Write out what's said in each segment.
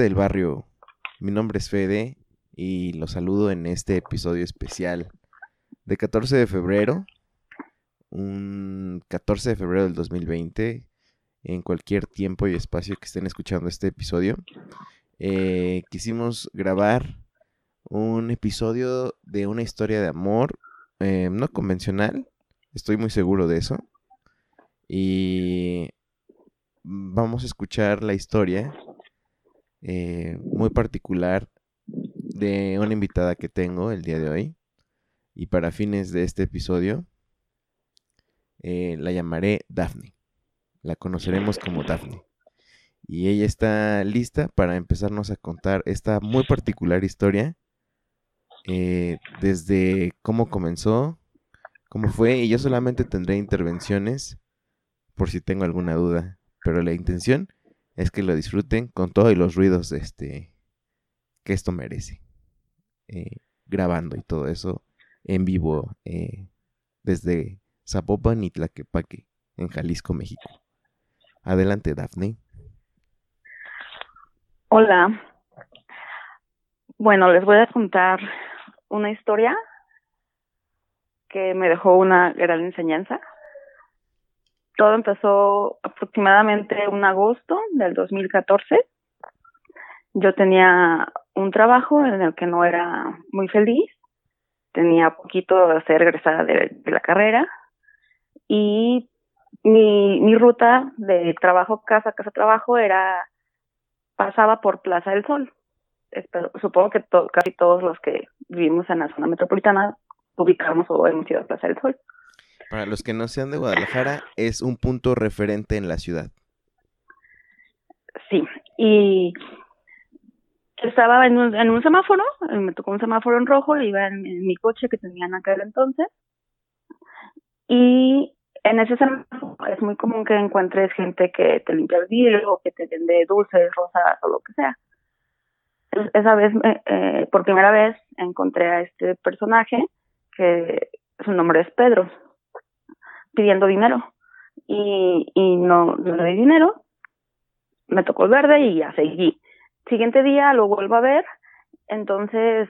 Del barrio, mi nombre es Fede y los saludo en este episodio especial de 14 de febrero, un 14 de febrero del 2020, en cualquier tiempo y espacio que estén escuchando este episodio. Eh, quisimos grabar un episodio de una historia de amor eh, no convencional, estoy muy seguro de eso. Y vamos a escuchar la historia eh, muy particular de una invitada que tengo el día de hoy. Y para fines de este episodio, eh, la llamaré Daphne. La conoceremos como Daphne. Y ella está lista para empezarnos a contar esta muy particular historia. Eh, desde cómo comenzó, cómo fue. Y yo solamente tendré intervenciones por si tengo alguna duda. Pero la intención es que lo disfruten con todos los ruidos este, que esto merece. Eh, grabando y todo eso en vivo eh, desde Zapopan y Tlaquepaque, en Jalisco, México. Adelante, Daphne. Hola. Bueno, les voy a contar una historia que me dejó una gran enseñanza todo empezó aproximadamente un agosto del 2014. Yo tenía un trabajo en el que no era muy feliz, tenía poquito de ser egresada de, la carrera y mi, mi ruta de trabajo casa casa trabajo era pasaba por Plaza del Sol. supongo que casi todos los que vivimos en la zona metropolitana ubicamos o hemos ido a Plaza del Sol. Para los que no sean de Guadalajara, es un punto referente en la ciudad. Sí, y estaba en un, en un semáforo, eh, me tocó un semáforo en rojo, iba en, mi coche que tenía en aquel entonces, y en ese semáforo es muy común que encuentres gente que te limpia el vidrio, que te vende dulces, rosas o lo que sea. esa vez, eh, por primera vez, encontré a este personaje que su nombre es Pedro pidiendo dinero y, y no, le di dinero, me tocó el verde y ya seguí. Siguiente día lo vuelvo a ver, entonces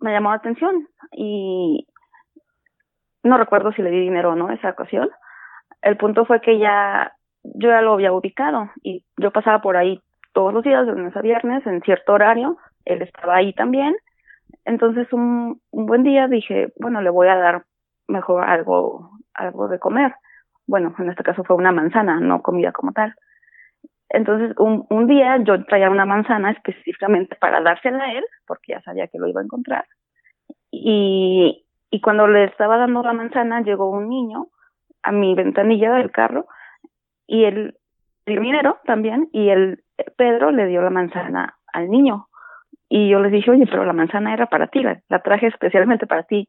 me llamó la atención y no recuerdo si le di dinero o no esa ocasión. El punto fue que ya yo ya lo había ubicado y yo pasaba por ahí todos los días, de lunes a viernes, en cierto horario, él estaba ahí también. Entonces un, un buen día dije, bueno, le voy a dar mejor algo algo de comer. Bueno, en este caso fue una manzana, no comida como tal. Entonces, un, día yo traía una manzana específicamente para dársela a él, porque ya sabía que lo iba a encontrar. Y, cuando le estaba dando la manzana, llegó un niño a mi ventanilla del carro y él dio dinero también y el Pedro le dio la manzana al niño. Y yo le dije, oye, pero la manzana era para ti, la traje especialmente para ti.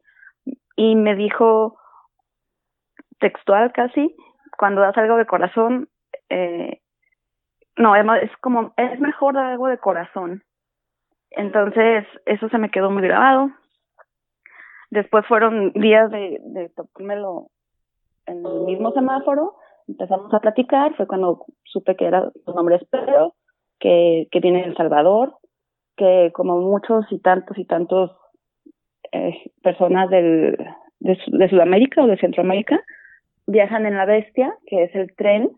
Y me dijo, textual casi, cuando das algo de corazón, eh, no, es, como, es mejor dar algo de corazón. Entonces, eso se me quedó muy grabado. Después fueron días de, de en el mismo semáforo, empezamos a platicar, fue cuando supe que era, su nombre es Pedro, que, que viene de El Salvador, que como muchos y tantos y tantos eh, personas del, de, de Sudamérica o de Centroamérica, viajan en la Bestia, que es el tren,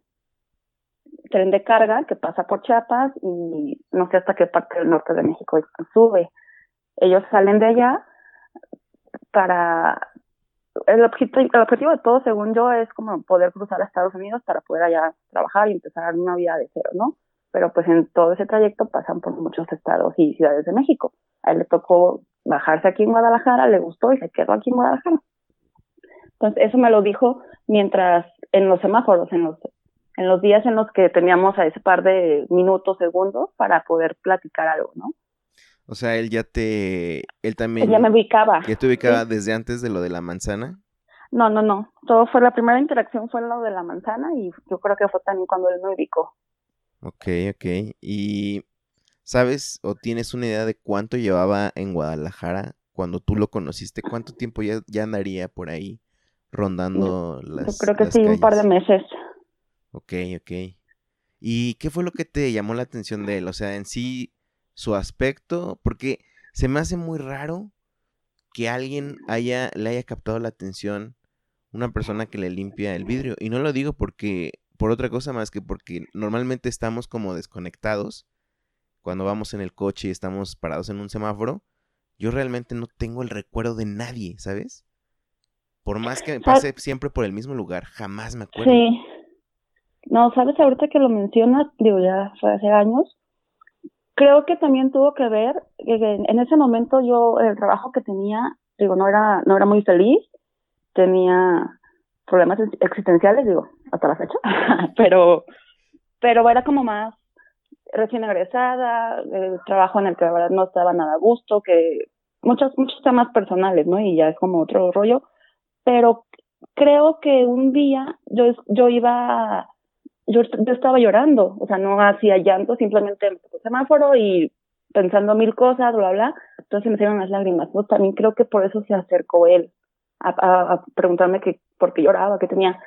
tren de carga que pasa por Chiapas y no sé hasta qué parte del norte de México sube. Ellos salen de allá para el objetivo, el objetivo de todo, según yo, es como poder cruzar a Estados Unidos para poder allá trabajar y empezar una vida de cero, ¿no? Pero pues en todo ese trayecto pasan por muchos estados y ciudades de México. A él le tocó bajarse aquí en Guadalajara, le gustó y se quedó aquí en Guadalajara. Entonces, eso me lo dijo mientras en los semáforos, en los, en los días en los que teníamos a ese par de minutos, segundos para poder platicar algo, ¿no? O sea, él ya te, él también. ya me ubicaba. ¿Ya te ubicaba desde antes de lo de la manzana? No, no, no. Todo fue, la primera interacción fue lo de la manzana y yo creo que fue también cuando él me ubicó. Ok, ok. ¿Y sabes o tienes una idea de cuánto llevaba en Guadalajara cuando tú lo conociste? ¿Cuánto tiempo ya, ya andaría por ahí rondando las Yo creo que sí, un par de meses. Ok, ok. ¿Y qué fue lo que te llamó la atención de él? O sea, en sí, su aspecto, porque se me hace muy raro que alguien haya, le haya captado la atención una persona que le limpia el vidrio. Y no lo digo porque, por otra cosa más que porque normalmente estamos como desconectados cuando vamos en el coche y estamos parados en un semáforo. Yo realmente no tengo el recuerdo de nadie, ¿sabes? Por más que pase siempre por el mismo lugar, jamás me acuerdo. Sí. No, sabes, ahorita que lo mencionas, digo, ya fue hace años, creo que también tuvo que ver, en ese momento yo, el trabajo que tenía, digo, no era, no era muy feliz, tenía problemas existenciales, digo, hasta la fecha, pero, pero era como más recién egresada, el trabajo en el que la verdad no estaba nada a gusto, que muchos, muchos temas personales, ¿no? Y ya es como otro rollo, pero creo que un día yo, yo iba yo, yo estaba llorando, o sea, no hacía llanto, simplemente el semáforo y pensando mil cosas, bla, bla, entonces me hicieron las lágrimas. ¿no? También creo que por eso se acercó él a, a, preguntarme que, por qué lloraba, qué tenía.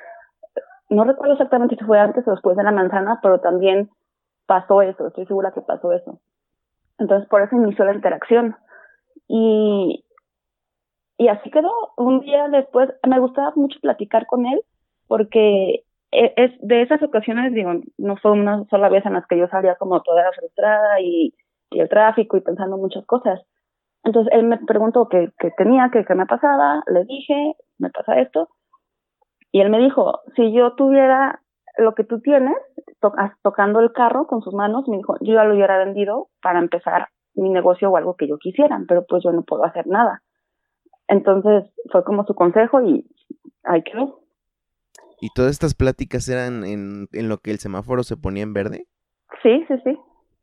No recuerdo exactamente si fue antes o después de la manzana, pero también pasó eso, estoy segura que pasó eso. Entonces, por eso inició la interacción. Y, y así quedó. Un día después, me gustaba mucho platicar con él porque e, es de esas ocasiones, digo, no fue una sola vez en las que yo salía como toda frustrada y, y el tráfico y pensando muchas cosas. Entonces él me preguntó qué, qué tenía, qué, me pasaba, le dije, me pasa esto, y él me dijo, si yo tuviera lo que tú tienes, tocando el carro con sus manos, me dijo, yo ya lo hubiera vendido para empezar mi negocio o algo que yo quisiera, pero pues yo no puedo hacer nada. Entonces fue como su consejo y ahí quedó. ¿Y todas estas pláticas eran en, en lo que el semáforo se ponía en verde? Sí, sí, sí.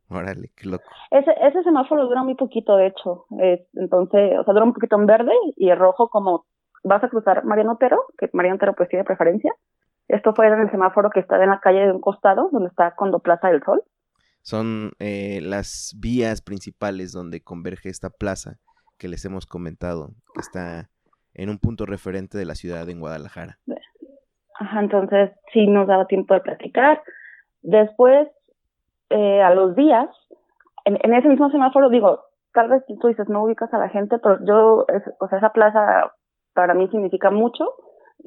Órale, qué loco. Ese, ese semáforo dura muy poquito, de hecho. entonces, o sea, dura un poquito en verde y el rojo como vas a cruzar Mariano Otero, que Mariano Otero pues tiene preferencia. Esto fue en el semáforo que está en la calle de un costado, donde está cuando Plaza del Sol. Son eh, las vías principales donde converge esta plaza que les hemos comentado, que está en un punto referente de la ciudad en Guadalajara. Ajá, entonces sí nos daba tiempo de platicar. Después, eh, a los días, en, en, ese mismo semáforo, digo, tal vez tú dices, no ubicas a la gente, pero yo, o sea, esa plaza para mí significa mucho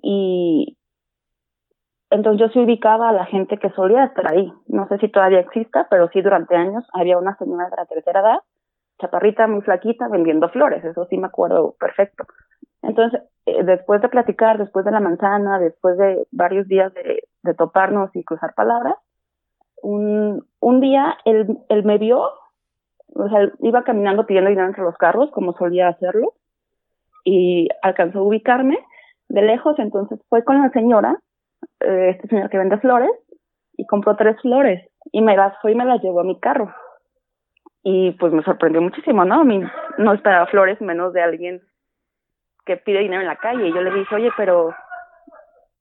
y entonces yo sí ubicaba a la gente que solía estar ahí. No sé si todavía exista, pero sí durante años había una señora de la tercera edad, chaparrita, muy flaquita, vendiendo flores, eso sí me acuerdo perfecto. Entonces, eh, después de platicar, después de la manzana, después de varios días de, de toparnos y cruzar palabras, un, un día él, él me vio, o sea, iba caminando pidiendo dinero entre los carros, como solía hacerlo, y alcanzó a ubicarme de lejos, entonces fue con la señora, eh, este señor que vende flores, y compró tres flores, y me las fue y me las llevó a mi carro. Y pues me sorprendió muchísimo, ¿no? A mí no esperaba flores menos de alguien que pide dinero en la calle. Y yo le dije, oye, pero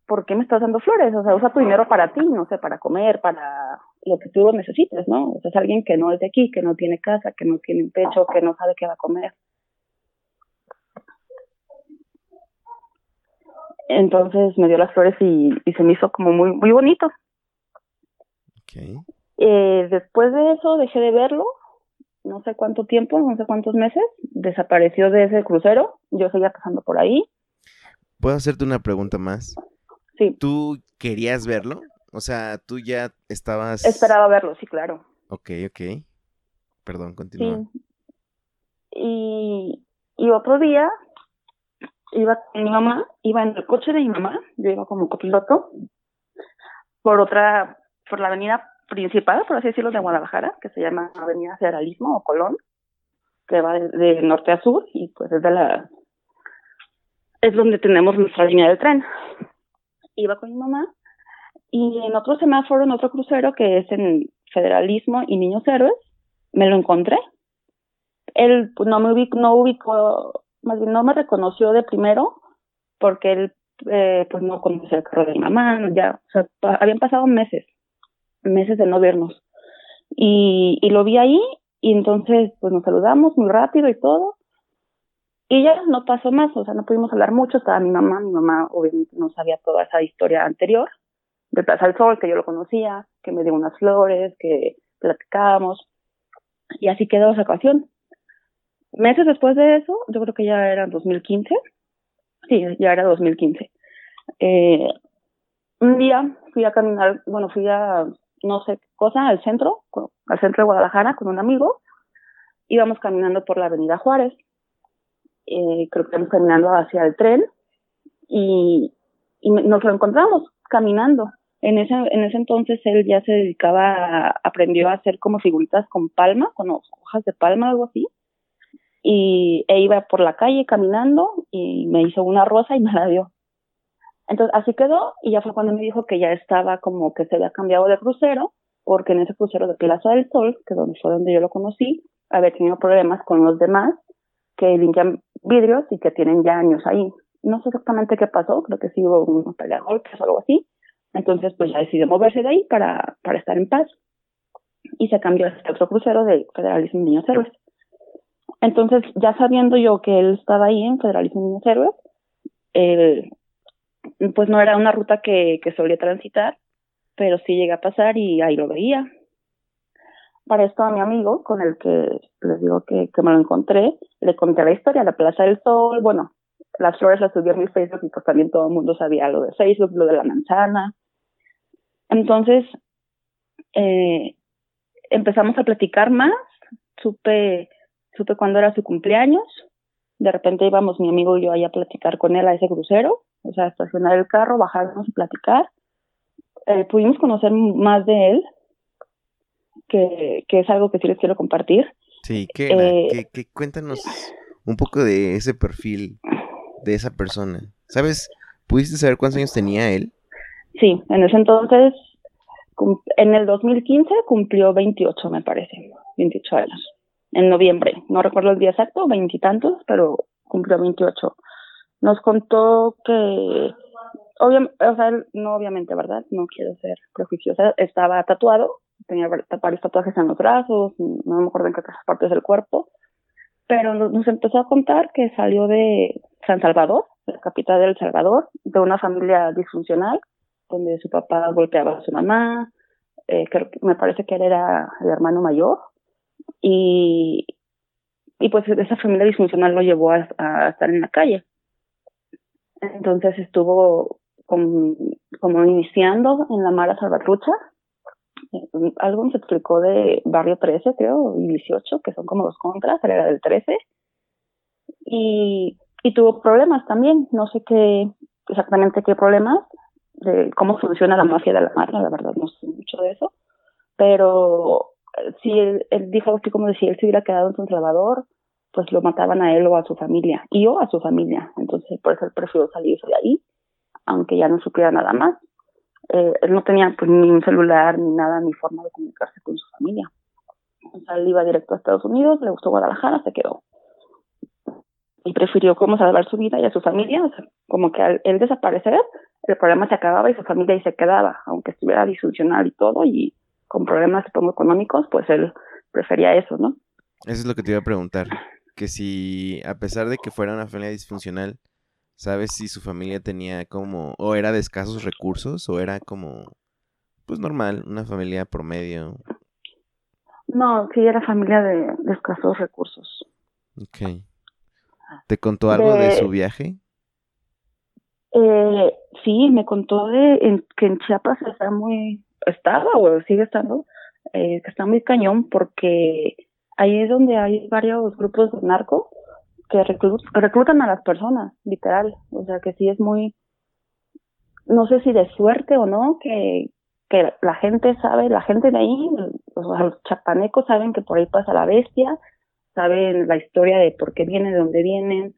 ¿por qué me estás dando flores? O sea, usa tu dinero para ti, no sé, para comer, para lo que tú necesites, ¿no? O sea, es alguien que no es de aquí, que no tiene casa, que no tiene un techo, que no sabe qué va a comer. Entonces me dio las flores y, y se me hizo como muy, muy bonito. Okay. Eh, después de eso dejé de verlo no sé cuánto tiempo, no sé cuántos meses, desapareció de ese crucero, yo seguía pasando por ahí. ¿Puedo hacerte una pregunta más? Sí. ¿Tú querías verlo? O sea, tú ya estabas... Esperaba verlo, sí, claro. Ok, ok. Perdón, continúa. Sí. Y, y otro día iba con mi mamá, iba en el coche de mi mamá, yo iba como copiloto, por otra, por la avenida principal, por así decirlo, de Guadalajara, que se llama Avenida Federalismo o Colón, que va de, de norte a sur y pues es de la es donde tenemos nuestra línea de tren. Iba con mi mamá y en otro semáforo, en otro crucero que es en Federalismo y Niños Héroes, me lo encontré. Él pues, no me ubicó, no ubicó, más bien no me reconoció de primero porque él eh, pues no conocía el carro de mi mamá, ya, o sea, pa habían pasado meses, meses de no vernos. Y, y lo vi ahí y entonces pues nos saludamos muy rápido y todo y ya no pasó más, o sea, no pudimos hablar mucho, estaba mi mamá, mi mamá obviamente no sabía toda esa historia anterior de Plaza del Sol, que yo lo conocía, que me dio unas flores, que platicábamos, y así quedó esa ocasión. Meses después de eso, yo creo que ya era 2015, sí, ya era 2015. Eh, un día fui a caminar, bueno, fui a no sé qué cosa, al centro, al centro de Guadalajara con un amigo, íbamos caminando por la avenida Juárez, eh, creo que estamos caminando hacia el tren y, y nos lo encontramos caminando. En ese, en ese entonces él ya se dedicaba, a, aprendió a hacer como figuritas con palma, con hojas de palma, algo así. Y e iba por la calle caminando y me hizo una rosa y me la dio. Entonces así quedó y ya fue cuando me dijo que ya estaba como que se había cambiado de crucero, porque en ese crucero de Plaza del Sol, que donde fue donde yo lo conocí, había tenido problemas con los demás que limpian vidrios y que tienen ya años ahí. No sé exactamente qué pasó, creo que sí hubo un pelea o algo así. Entonces, pues ya decidió moverse de ahí para, para estar en paz. Y se cambió a este otro crucero de Federalismo Niños Héroes. Entonces, ya sabiendo yo que él estaba ahí en Federalismo Niños Héroes, eh, pues no era una ruta que, que solía transitar, pero sí llegué a pasar y ahí lo veía. Para esto a mi amigo, con el que les digo que, que me lo encontré, le conté la historia, la Plaza del Sol, bueno, las flores las subí a mi Facebook y pues también todo el mundo sabía lo de Facebook, lo de la manzana. Entonces, eh, empezamos a platicar más, supe, supe cuándo era su cumpleaños, de repente íbamos mi amigo y yo ahí a platicar con él a ese crucero, o sea, estacionar el carro, bajarnos y platicar. Eh, pudimos conocer más de él, que, que es algo que sí les quiero compartir. Sí, ¿qué era? Eh, ¿Qué- qué- cuéntanos un poco de ese perfil de esa persona. ¿Sabes? ¿Pudiste saber cuántos años tenía él? Sí, en ese entonces, en el 2015 cumplió 28, me parece, 28 años, en noviembre. No recuerdo el día exacto, veintitantos, pero cumplió 28. Nos contó que, obviamente, o sea, él- no obviamente, ¿verdad? No quiero ser prejuiciosa, estaba tatuado, tenía var- varios tatuajes en los brazos, no me acuerdo en qué otras partes del cuerpo, pero nos empezó a contar que salió de San Salvador, la capital de El Salvador, de una familia disfuncional, donde su papá golpeaba a su mamá, eh, creo que me parece que él era el hermano mayor, y, y pues esa familia disfuncional lo llevó a estar en la calle. Entonces estuvo como, iniciando en la Mara Salvatrucha, eh, algo se explicó de Barrio 13, creo, y 18, que son como dos contras, él era del 13, y, tuvo problemas también, no sé qué, exactamente qué problemas, cómo funciona la mafia de la mafia, la verdad no sé mucho de eso, pero eh, él, él dijo así como de si él se hubiera quedado en San Salvador, pues lo mataban a él o a su familia, y o a su familia, entonces por eso él prefirió salirse de ahí, aunque ya no supiera nada más. Eh, él no tenía pues ni un celular, ni nada, ni forma de comunicarse con su familia. O sea, él iba directo a Estados Unidos, le gustó Guadalajara, se quedó. Y prefirió como salvar su vida y a su familia, o sea, como que al él desaparecer, el problema se acababa y su familia ahí se quedaba, aunque estuviera disfuncional y todo, y con problemas, económicos, pues él prefería eso, ¿no? Eso es lo que te iba a preguntar. Que si, a pesar de que fuera una familia disfuncional, ¿sabes si su familia tenía como, o era de escasos recursos, o era como, pues normal, una familia promedio? No, sí era familia de, de escasos recursos. Ok. ¿Te contó algo de De- su viaje? Eh, sí, me contó de en, que en Chiapas está muy, estaba o sigue estando, eh, que está muy cañón porque ahí es donde hay varios grupos de narco que reclutan a las personas, literal. O sea que sí es muy, no sé si de suerte o no, que, que la gente sabe, la gente de ahí, los chapanecos saben que por ahí pasa la bestia, saben la historia de por qué vienen, de dónde vienen.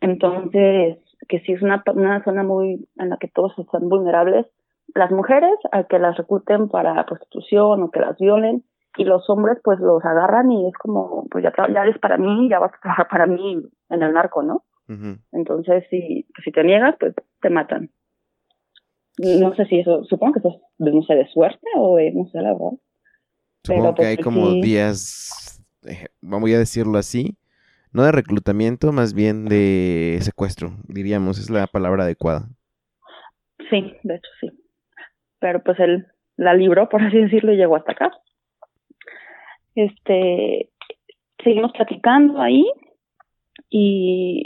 Entonces, que sí es una, una zona muy en la que todos están vulnerables. Las mujeres, a que las recluten para prostitución o que las violen, y los hombres pues los agarran y es como, pues ya, ya eres para mí, ya vas a trabajar para mí en el narco, ¿no? Entonces, si, si te niegas, pues te matan. No sé si eso, supongo que eso es, no sé, de suerte o de, no sé, la verdad. Supongo que pues, hay como días, eh, vamos a decirlo así, no de reclutamiento, más bien de secuestro, diríamos, es la palabra adecuada. Sí, de hecho sí. Pero pues él la libró, por así decirlo, y llegó hasta acá. Este, seguimos platicando ahí y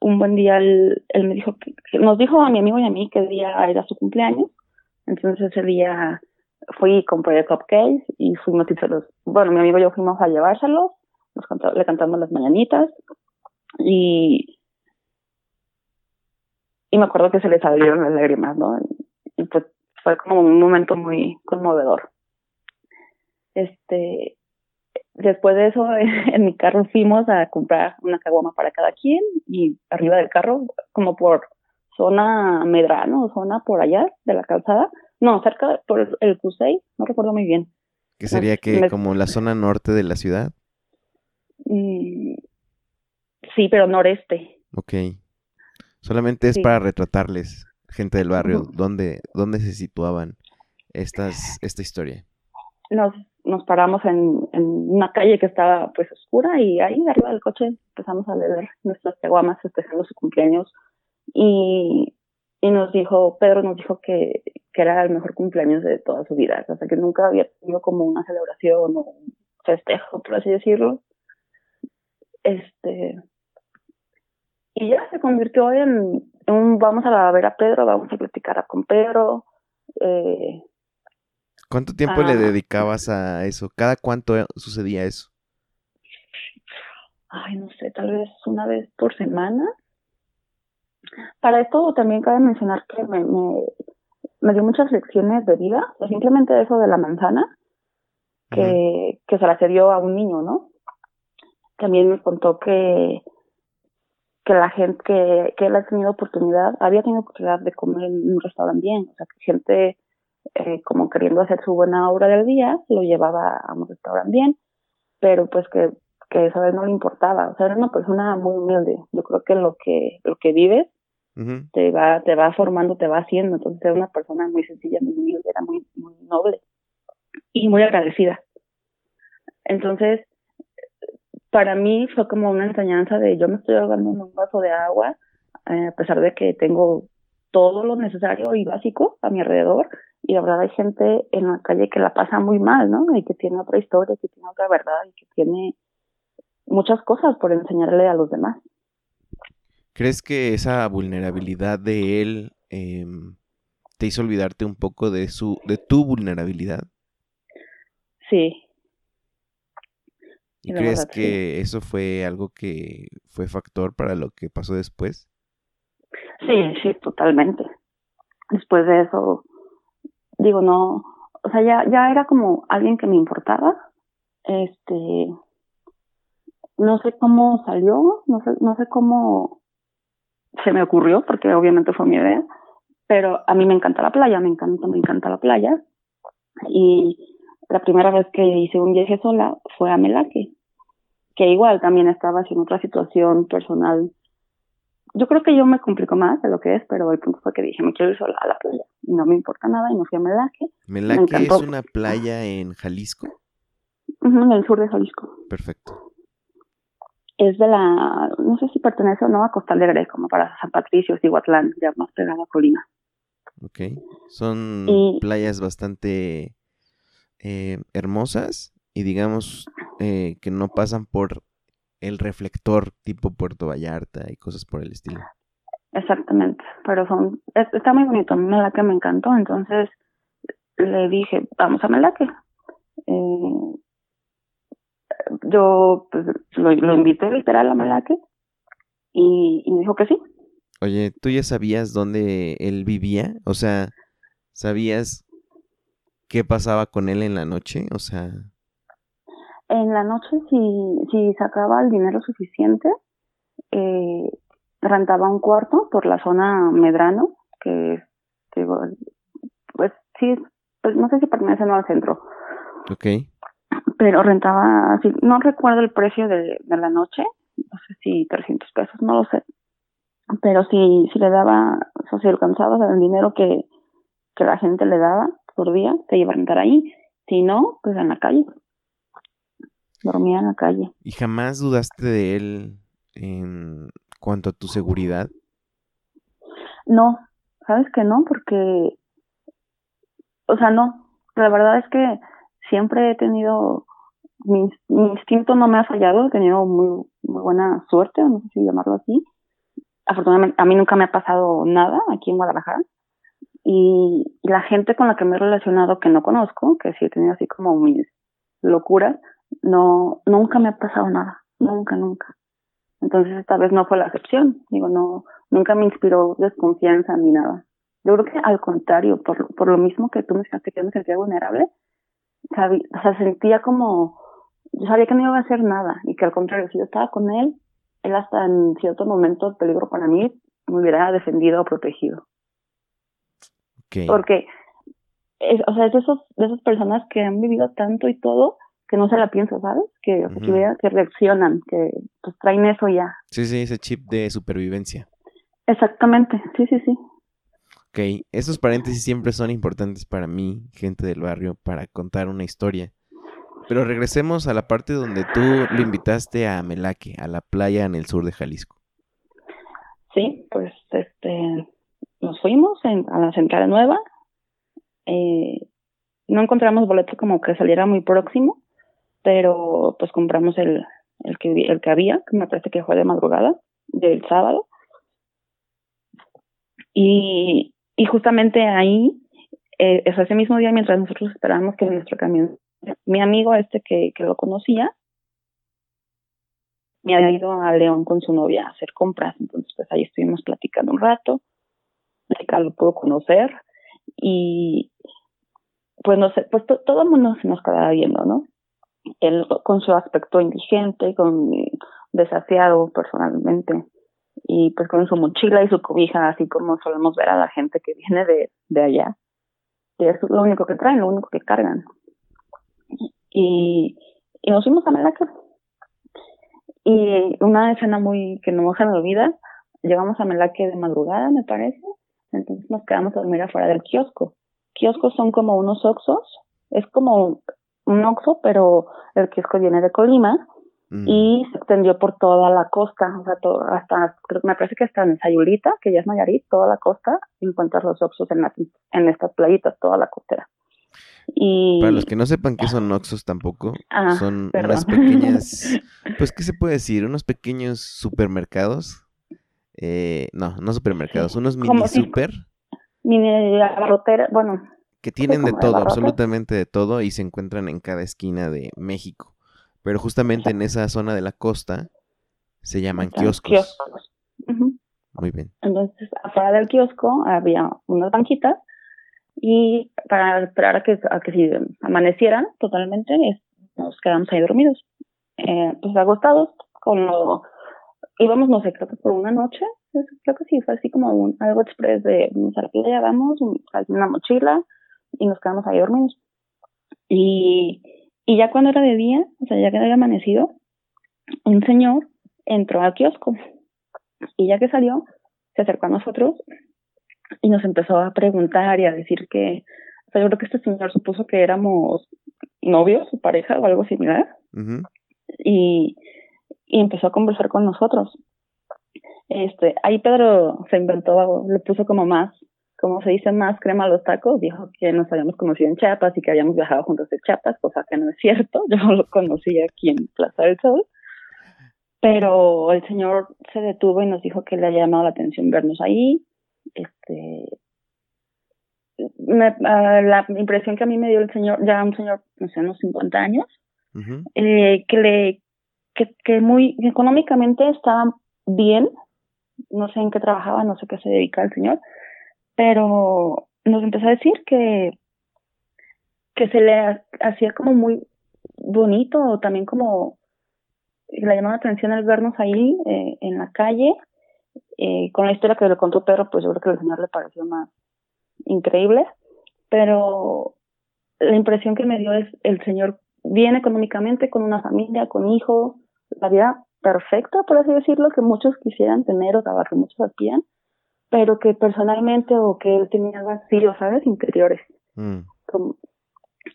un buen día él, me dijo que, nos dijo a mi amigo y a mí que día era su cumpleaños. Entonces ese día fui y compré cupcakes y fuimos y se los, bueno, mi amigo y yo fuimos a llevárselos, nos le cantamos las mañanitas y y me acuerdo que se le salieron las lágrimas, ¿no? Y pues fue como un momento muy conmovedor. Este, después de eso, en mi carro fuimos a comprar una caguama para cada quien y arriba del carro, como por zona Medrano, zona por allá de la calzada, no, cerca por el Cusey, no recuerdo muy bien. ¿Qué sería que como la zona norte de la ciudad? Mm, sí, pero noreste. Ok. Solamente es para retratarles, gente del barrio, dónde, dónde se situaban estas, esta historia. Nos nos paramos en, en, una calle que estaba pues oscura y ahí arriba del coche empezamos a leer nuestras teguamas festejando su cumpleaños y, y nos dijo, Pedro nos dijo que, que era el mejor cumpleaños de toda su vida, o sea que nunca había tenido como una celebración o un festejo, por así decirlo. Este y ya se convirtió en, un vamos a ver a Pedro, vamos a platicar con Pedro, eh, ¿Cuánto tiempo le ah. dedicabas a eso? ¿Cada cuánto sucedía eso? Ay, no sé, tal vez una vez por semana. Para esto también cabe mencionar que me, me, dio muchas lecciones de vida, simplemente eso de la manzana, que, que se la cedió a un niño, ¿no? También me contó que, que la gente, que, que él ha tenido oportunidad, había tenido oportunidad de comer en un restaurante bien, o sea, que gente eh, como queriendo hacer su buena obra del día, lo llevaba a un restaurante bien, pero pues que, que esa vez no le importaba, o sea, era una persona muy humilde, yo creo que lo que, lo que vives te va, te va formando, te va haciendo, entonces era una persona muy sencilla, muy humilde, era muy, muy noble y muy agradecida. Entonces, para mí fue como una enseñanza de yo me estoy ahogando en un vaso de agua, eh, a pesar de que tengo todo lo necesario y básico a mi alrededor, y la verdad hay gente en la calle que la pasa muy mal, ¿no? Y que tiene otra historia, que tiene otra verdad y que tiene muchas cosas por enseñarle a los demás. ¿Crees que esa vulnerabilidad de él em, te hizo olvidarte un poco de su, de tu vulnerabilidad? Sí. ¿Y crees que eso fue algo que fue factor para lo que pasó después? Sí, sí, totalmente. Después de eso, digo, no, o sea, ya, ya era como alguien que me importaba. Este, no sé cómo salió, no sé, no sé cómo se me ocurrió, porque obviamente fue mi idea, pero a mí me encanta la playa, me encanta, me encanta la playa. Y la primera vez que hice un viaje sola fue a Melaque, que igual también estaba en otra situación personal yo creo que yo me complico más de lo que es, pero el punto fue que dije, me quiero ir sola a la playa. Y no me importa nada y me fui a Melaque. ¿Melaque es una playa en Jalisco? en el sur de Jalisco. Perfecto. Es de la, no sé si pertenece o no a Costa Alegre, como para San Patricio, Cihuatlán, ya más pegada a Colima. Ok. Son playas bastante eh, hermosas y digamos eh, que no pasan por el reflector tipo Puerto Vallarta y cosas por el estilo. exactamente. Pero son, está muy bonito. A mí Melaque me encantó, entonces le dije, vamos a Melaque. Eh, yo pues, lo, lo invité literal a Melaque y, y me dijo que sí. Oye, ¿tú ya sabías dónde él vivía? O sea, ¿sabías qué pasaba con él en la noche? O sea... En la noche, si, si sacaba el dinero suficiente, eh, rentaba un cuarto por la zona Medrano, que, que pues sí, pues no sé si pertenece al centro. Ok. Pero rentaba, así, no recuerdo el precio de, de la noche, no sé si 300 pesos, no lo sé. Pero si, si le daba, o sea, si alcanzaba el dinero que, que la gente le daba por día, te iba a rentar ahí. Si no, pues en la calle. Dormía en la calle. ¿Y jamás dudaste de él en cuanto a tu seguridad? No, sabes que no, porque, o sea, no. La verdad es que siempre he tenido, mi, mi instinto no me ha fallado, he tenido muy, muy buena suerte, no sé si llamarlo así. Afortunadamente, a mí nunca me ha pasado nada aquí en Guadalajara. Y la gente con la que me he relacionado que no conozco, que sí he tenido así como mis locuras, no, nunca me ha pasado nada, nunca, nunca. Entonces esta vez no fue la excepción, digo, no, nunca me inspiró desconfianza ni nada. Yo creo que al contrario, por, por lo mismo que tú me mencionaste que yo me sentía vulnerable, sabía, o sea, sentía como, yo sabía que no iba a hacer nada y que al contrario, si yo estaba con él, él hasta en cierto momento de peligro para mí me hubiera defendido o protegido. Okay. Porque, es, o sea, es de, esos, de esas personas que han vivido tanto y todo que no se la piensa, ¿sabes? Que, o sea, que, vea, que reaccionan, que pues traen eso ya. Sí, sí, ese chip de supervivencia. Exactamente, sí, sí, sí. Ok, esos paréntesis siempre son importantes para mí, gente del barrio, para contar una historia. Pero regresemos a la parte donde tú lo invitaste a Melaque, a la playa en el sur de Jalisco. Sí, pues este nos fuimos en, a la central nueva. Eh, no encontramos boleto como que saliera muy próximo, pero pues compramos el, el que el que había, que me parece que fue de madrugada, del sábado. Y, y justamente ahí, eh, ese mismo día, mientras nosotros esperábamos que nuestro camión, mi amigo este que, que lo conocía, me había ido a León con su novia a hacer compras, entonces pues ahí estuvimos platicando un rato, lo pudo conocer y pues no sé, pues to, todo el mundo se nos quedaba viendo, ¿no? Él con su aspecto indigente, con desafiado personalmente y pues con su mochila y su cobija, así como solemos ver a la gente que viene de, de allá. Y es lo único que traen, lo único que cargan. Y, y nos fuimos a Malaca. Y una escena muy que no se me olvida, llegamos a Melaque de madrugada, me parece, entonces nos quedamos a dormir afuera del kiosco. Kioscos son como unos oxos, es como un oxo, pero el kiosco viene de Colima mm. y se extendió por toda la costa, o sea, todo, hasta, me parece que hasta en Sayulita, que ya es Nayarit, toda la costa, encuentras los oxos en, la, en estas playitas, toda la costera. Y... Para los que no sepan qué son oxos tampoco, ah, son perdón. unas pequeñas, pues, ¿qué se puede decir? Unos pequeños supermercados eh, no, no supermercados, unos mini super. Mini abarrotera, bueno. Que tienen de todo, absolutamente de todo, y se encuentran en cada esquina de México. Pero justamente en esa zona de la costa se llaman kioscos. kioscos. Uh -huh. Muy bien. Entonces, afuera del kiosco había unas banquitas y para esperar a que, a que si amanecieran totalmente, nos quedamos ahí dormidos. Eh, pues agostados, con lo íbamos, no sé, creo que por una noche, creo que sí, fue así como un, algo express de, vamos a la playa, vamos, una mochila y nos quedamos ahí dormidos. Y, y ya cuando era de día, o sea, ya que había amanecido, un señor entró al kiosco y ya que salió, se acercó a nosotros y nos empezó a preguntar y a decir que, o sea, yo creo que este señor supuso que éramos novios o pareja o algo similar. Uh -huh. Y, y empezó a conversar con nosotros. Este, ahí Pedro se inventó, le puso como más, como se dice, más crema a los tacos, dijo que nos habíamos conocido en Chiapas y que habíamos viajado juntos de Chiapas, cosa que no es cierto, yo lo conocí aquí en Plaza del Sol. pero el señor se detuvo y nos dijo que le había llamado la atención vernos ahí. Este, me, ah, la impresión que a mí me dio el señor, ya un señor, no sé, unos 50 años, eh, que le, que, que muy económicamente estaba bien, no sé en qué trabajaba, no sé qué se dedica el señor, pero nos empezó a decir que, que se le hacía como muy bonito, o también como la atención al vernos ahí eh, en la calle, eh, con la historia que le contó Pedro, pues yo creo que al señor le pareció más increíble, pero la impresión que me dio es el señor bien económicamente, con una familia, con hijos, la vida perfecta, por así decirlo, que muchos quisieran tener o que muchos hacían, pero que personalmente o que él tenía vacíos, ¿sabes? Interiores. Mm.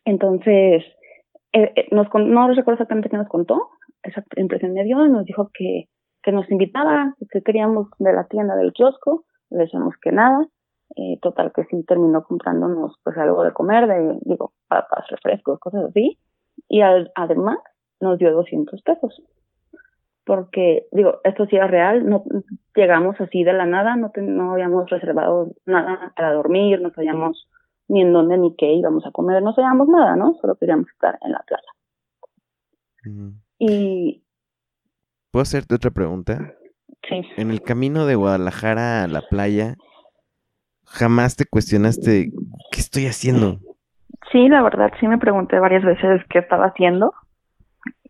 entonces, eh, eh, nos, no recuerdo exactamente qué nos contó, esa impresión me dio nos dijo que, que nos invitaba, que queríamos de la tienda del kiosco, le decíamos que nada, eh, total que sí terminó comprándonos pues algo de comer, de, digo, papas, refrescos, cosas así, y además nos dio 200 pesos. Porque, digo, esto sí era real, no llegamos así de la nada, no, no habíamos reservado nada para dormir, no sabíamos ni en dónde ni qué íbamos a comer, no sabíamos nada, ¿no? Solo queríamos estar en la playa. Y... ¿Puedo hacerte otra pregunta? Sí. En el camino de Guadalajara a la playa, jamás te cuestionaste qué estoy haciendo. Sí, la verdad, sí me pregunté varias veces qué estaba haciendo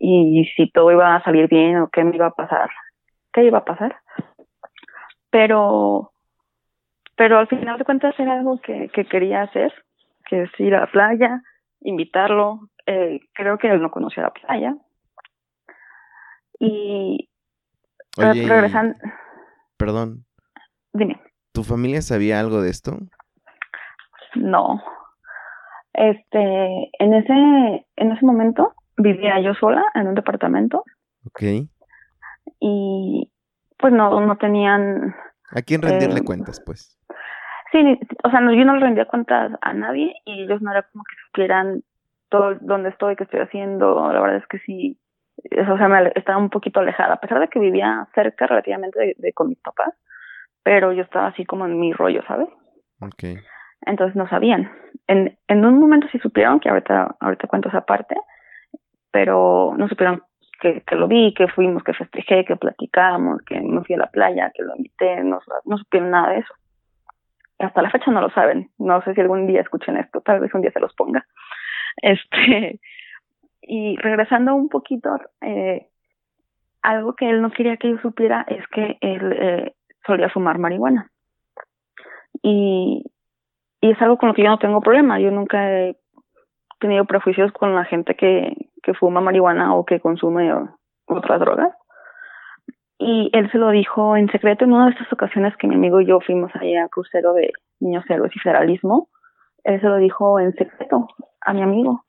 y si todo iba a salir bien o qué me iba a pasar, qué iba a pasar. Pero, pero al final de cuentas era algo que, que quería hacer, que es ir a la playa, invitarlo. Eh, creo que él no conocía la playa. Y regresando. Perdón. Dime. ¿Tu familia sabía algo de esto? No. Este, en ese, en ese momento vivía yo sola en un departamento. Ok. Y pues no, no tenían... ¿A quién rendirle eh, cuentas, pues? Sí, o sea, yo no le rendía cuentas a nadie y ellos no era como que supieran todo dónde estoy, qué estoy haciendo. La verdad es que sí, o sea, me estaba un poquito alejada, a pesar de que vivía cerca relativamente de con mis papás pero yo estaba así como en mi rollo, ¿sabes? Okay. Entonces no sabían. En, en un momento sí supieron, que ahorita, ahorita cuento esa parte, pero no supieron que, que lo vi, que fuimos, que festejé, que platicamos, que me fui a la playa, que lo invité, no, no supieron nada de eso. Hasta la fecha no lo saben. No sé si algún día escuchen esto, tal vez un día se los ponga. Este, y regresando un poquito, eh, algo que él no quería que yo supiera es que él eh, solía fumar marihuana. Y, y es algo con lo que yo no tengo problema. Yo nunca he tenido prejuicios con la gente que, que fuma marihuana o que consume otras drogas. Y él se lo dijo en secreto en una de estas ocasiones que mi amigo y yo fuimos allá a crucero de niños héroes y federalismo. Él se lo dijo en secreto a mi amigo.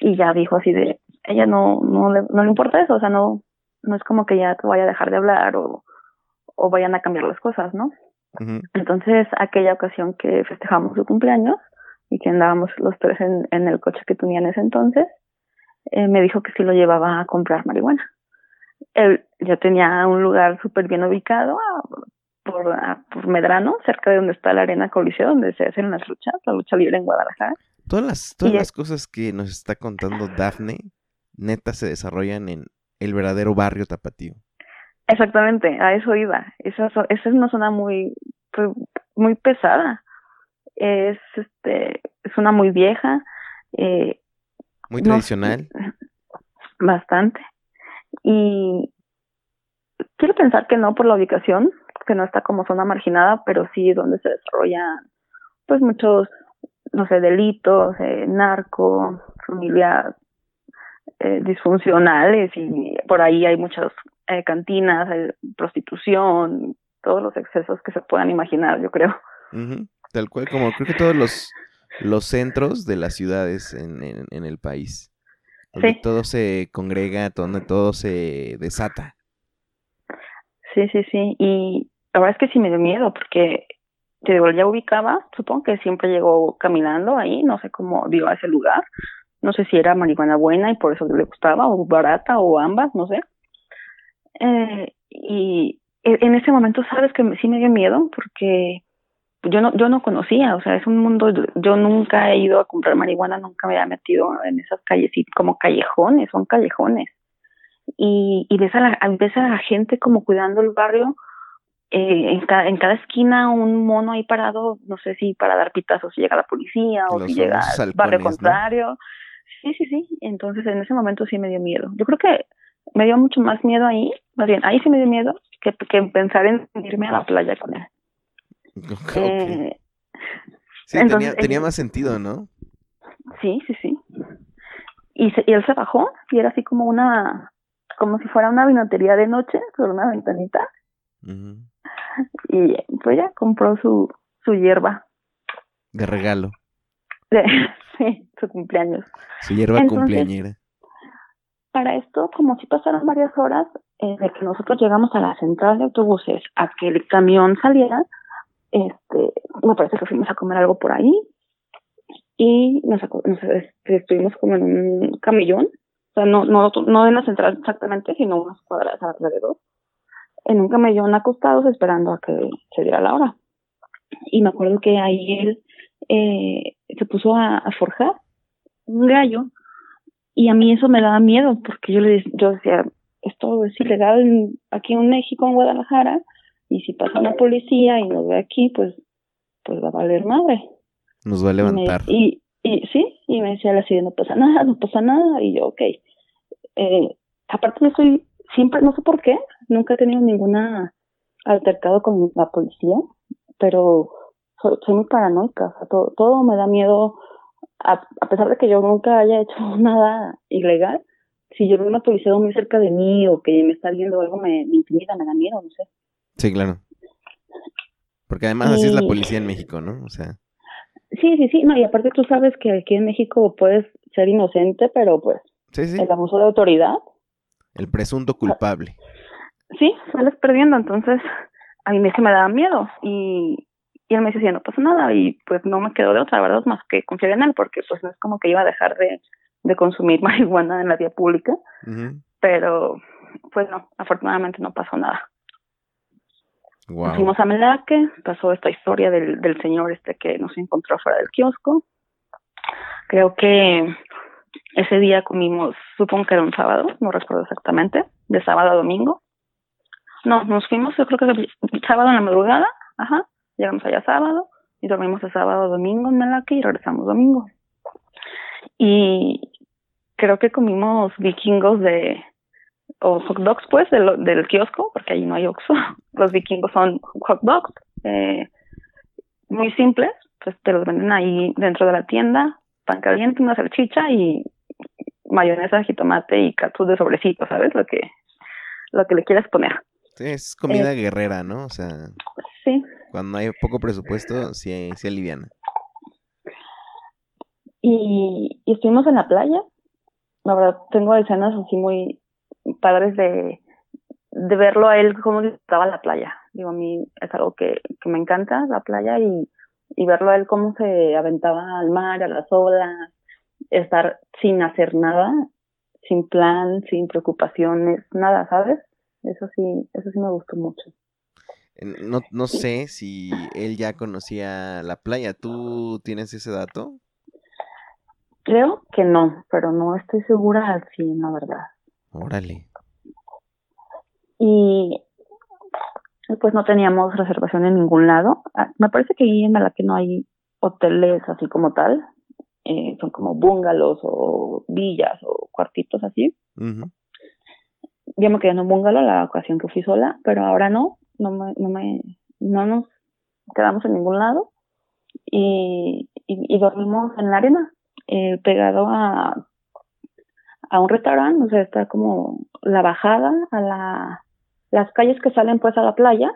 Y ya dijo así de, ella no, no le, no le importa eso, o sea, no, no es como que ya te vaya a dejar de hablar o, o vayan a cambiar las cosas, ¿no? Entonces, aquella ocasión que festejamos su cumpleaños y que andábamos los tres en, en el coche que tenía en ese entonces, eh, me dijo que sí lo llevaba a comprar marihuana. Él ya tenía un lugar súper bien ubicado por, por Medrano, cerca de donde está la Arena Coliseo, donde se hacen las luchas, la lucha libre en Guadalajara. Todas las, todas las cosas que nos está contando Dafne, neta, se desarrollan en el verdadero barrio tapatío. Exactamente, a eso iba. Esa, esa es una zona muy, pues, muy pesada. Es, este, es una muy vieja. Eh, muy tradicional. bastante. Y quiero pensar que no por la ubicación, que no está como zona marginada, pero sí donde se desarrollan, pues muchos, no sé, delitos, eh, narco, familias eh, disfuncionales y por ahí hay muchos eh, cantinas, prostitución, todos los excesos que se puedan imaginar, yo creo. Tal cual, como creo que todos los, los centros de las ciudades en, en, el país, donde todo se congrega, donde todo se desata. Sí, sí, sí, y la verdad es que sí me dio miedo, porque te digo, ya ubicaba, supongo que siempre llegó caminando ahí, no sé cómo dio a ese lugar, no sé si era marihuana buena y por eso le gustaba, o barata, o ambas, no sé. Eh, y e, en ese momento, sabes que sí me dio miedo porque yo no, yo no conocía, o sea, es un mundo, yo nunca he ido a comprar marihuana, nunca me había metido en esas calles, como callejones, son callejones. Y, y ves a la, ves a la gente como cuidando el barrio, eh, en, cada, en cada esquina un mono ahí parado, no sé si para dar pitazos si llega la policía o si llega al barrio contrario. Sí, sí, sí. Entonces en ese momento sí me dio miedo. Yo creo que me dio mucho más miedo ahí, más bien, ahí sí me dio miedo que, que pensar en irme a la playa con él. Eh, sí, tenía, tenía más sentido, ¿no? Sí, sí, sí. Y, y él se bajó y era así como una, como si fuera una vinotería de noche sobre una ventanita. Y pues ya compró su, su hierba. De regalo. sí, su cumpleaños. Su hierba cumpleañera. Para esto, como si pasaron varias horas, eh, de que nosotros llegamos a la central de autobuses a que el camión saliera, este, me parece que fuimos a comer algo por ahí y nos, este, estuvimos como en un camellón, o sea, no, no, no en la central exactamente, sino unas cuadras alrededor, en un camellón acostados esperando a que se diera la hora. Y me acuerdo que ahí él eh, se puso a, forjar un gallo y a mí eso me daba miedo porque yo le yo decía, esto es ilegal aquí en México, en Guadalajara, y si pasa una policía y nos ve aquí, pues, pues va a valer madre. Nos va a levantar. Y, y, sí, y me decía así, no pasa nada, no pasa nada, y yo, ok. Eh, aparte yo soy, siempre, no sé por qué, nunca he tenido ninguna altercado con la policía, pero soy, muy paranoica, o sea, todo, todo me da miedo, a, a, pesar de que yo nunca haya hecho nada ilegal, si yo veo una policía muy cerca de mí o que me está viendo algo, me, me intimida, me da miedo, no sé. Sí, claro. Porque además así es la policía en México, ¿no? O sea. Sí, sí, sí, no, y aparte tú sabes que aquí en México puedes ser inocente, pero pues sí, sí. el abuso de autoridad. El presunto culpable. Sí, sales perdiendo, entonces a mí me, me daba miedo y, y él me decía, no pasa nada y pues no me quedó de otra, ¿verdad? Más que confiar en él porque pues no es como que iba a dejar de, de consumir marihuana en la vía pública, pero pues no, afortunadamente no pasó nada. Fuimos a Melaque, pasó esta historia del, del señor este que nos encontró fuera del kiosco. Creo que ese día comimos, supongo que era un sábado, no recuerdo exactamente, de sábado a domingo. No, nos fuimos, yo creo que sábado en la madrugada, ajá, llegamos allá sábado y dormimos el sábado a domingo en Melaque y regresamos domingo. Y creo que comimos vikingos de, o hot dogs pues, del, del kiosco, porque allí no hay Oxxo. Los vikingos son hot dogs, eh, muy simples, pues te los venden ahí dentro de la tienda, pan caliente, una salchicha y mayonesa, jitomate y catsup de sobrecito, ¿sabes? Lo que, lo que le quieras poner. Sí, es comida eh, guerrera, ¿no? O sea, sí. cuando hay poco presupuesto, sí, sí aliviana. Y, y estuvimos en la playa, la verdad tengo escenas así muy padres de, de verlo a él cómo disfrutaba la playa. Digo, a mí es algo que, que me encanta, la playa, y, y verlo a él cómo se aventaba al mar, a las olas, estar sin hacer nada, sin plan, sin preocupaciones, nada, ¿sabes? Eso sí, eso sí me gustó mucho. No, no sé si él ya conocía la playa. ¿Tú tienes ese dato? Creo que no, pero no estoy segura al fin, la verdad. Órale. Y pues no teníamos reservación en ningún lado. Ah, me parece que ahí en que no hay hoteles así como tal. Eh, son como bungalows o villas o cuartitos así. Yo me quedé en un bungalow la ocasión que fui sola, pero ahora no. No me, no me, no nos quedamos en ningún lado. Y, y, y dormimos en la arena eh, pegado a, a un restaurante, o sea, está como la bajada a la, las calles que salen pues a la playa,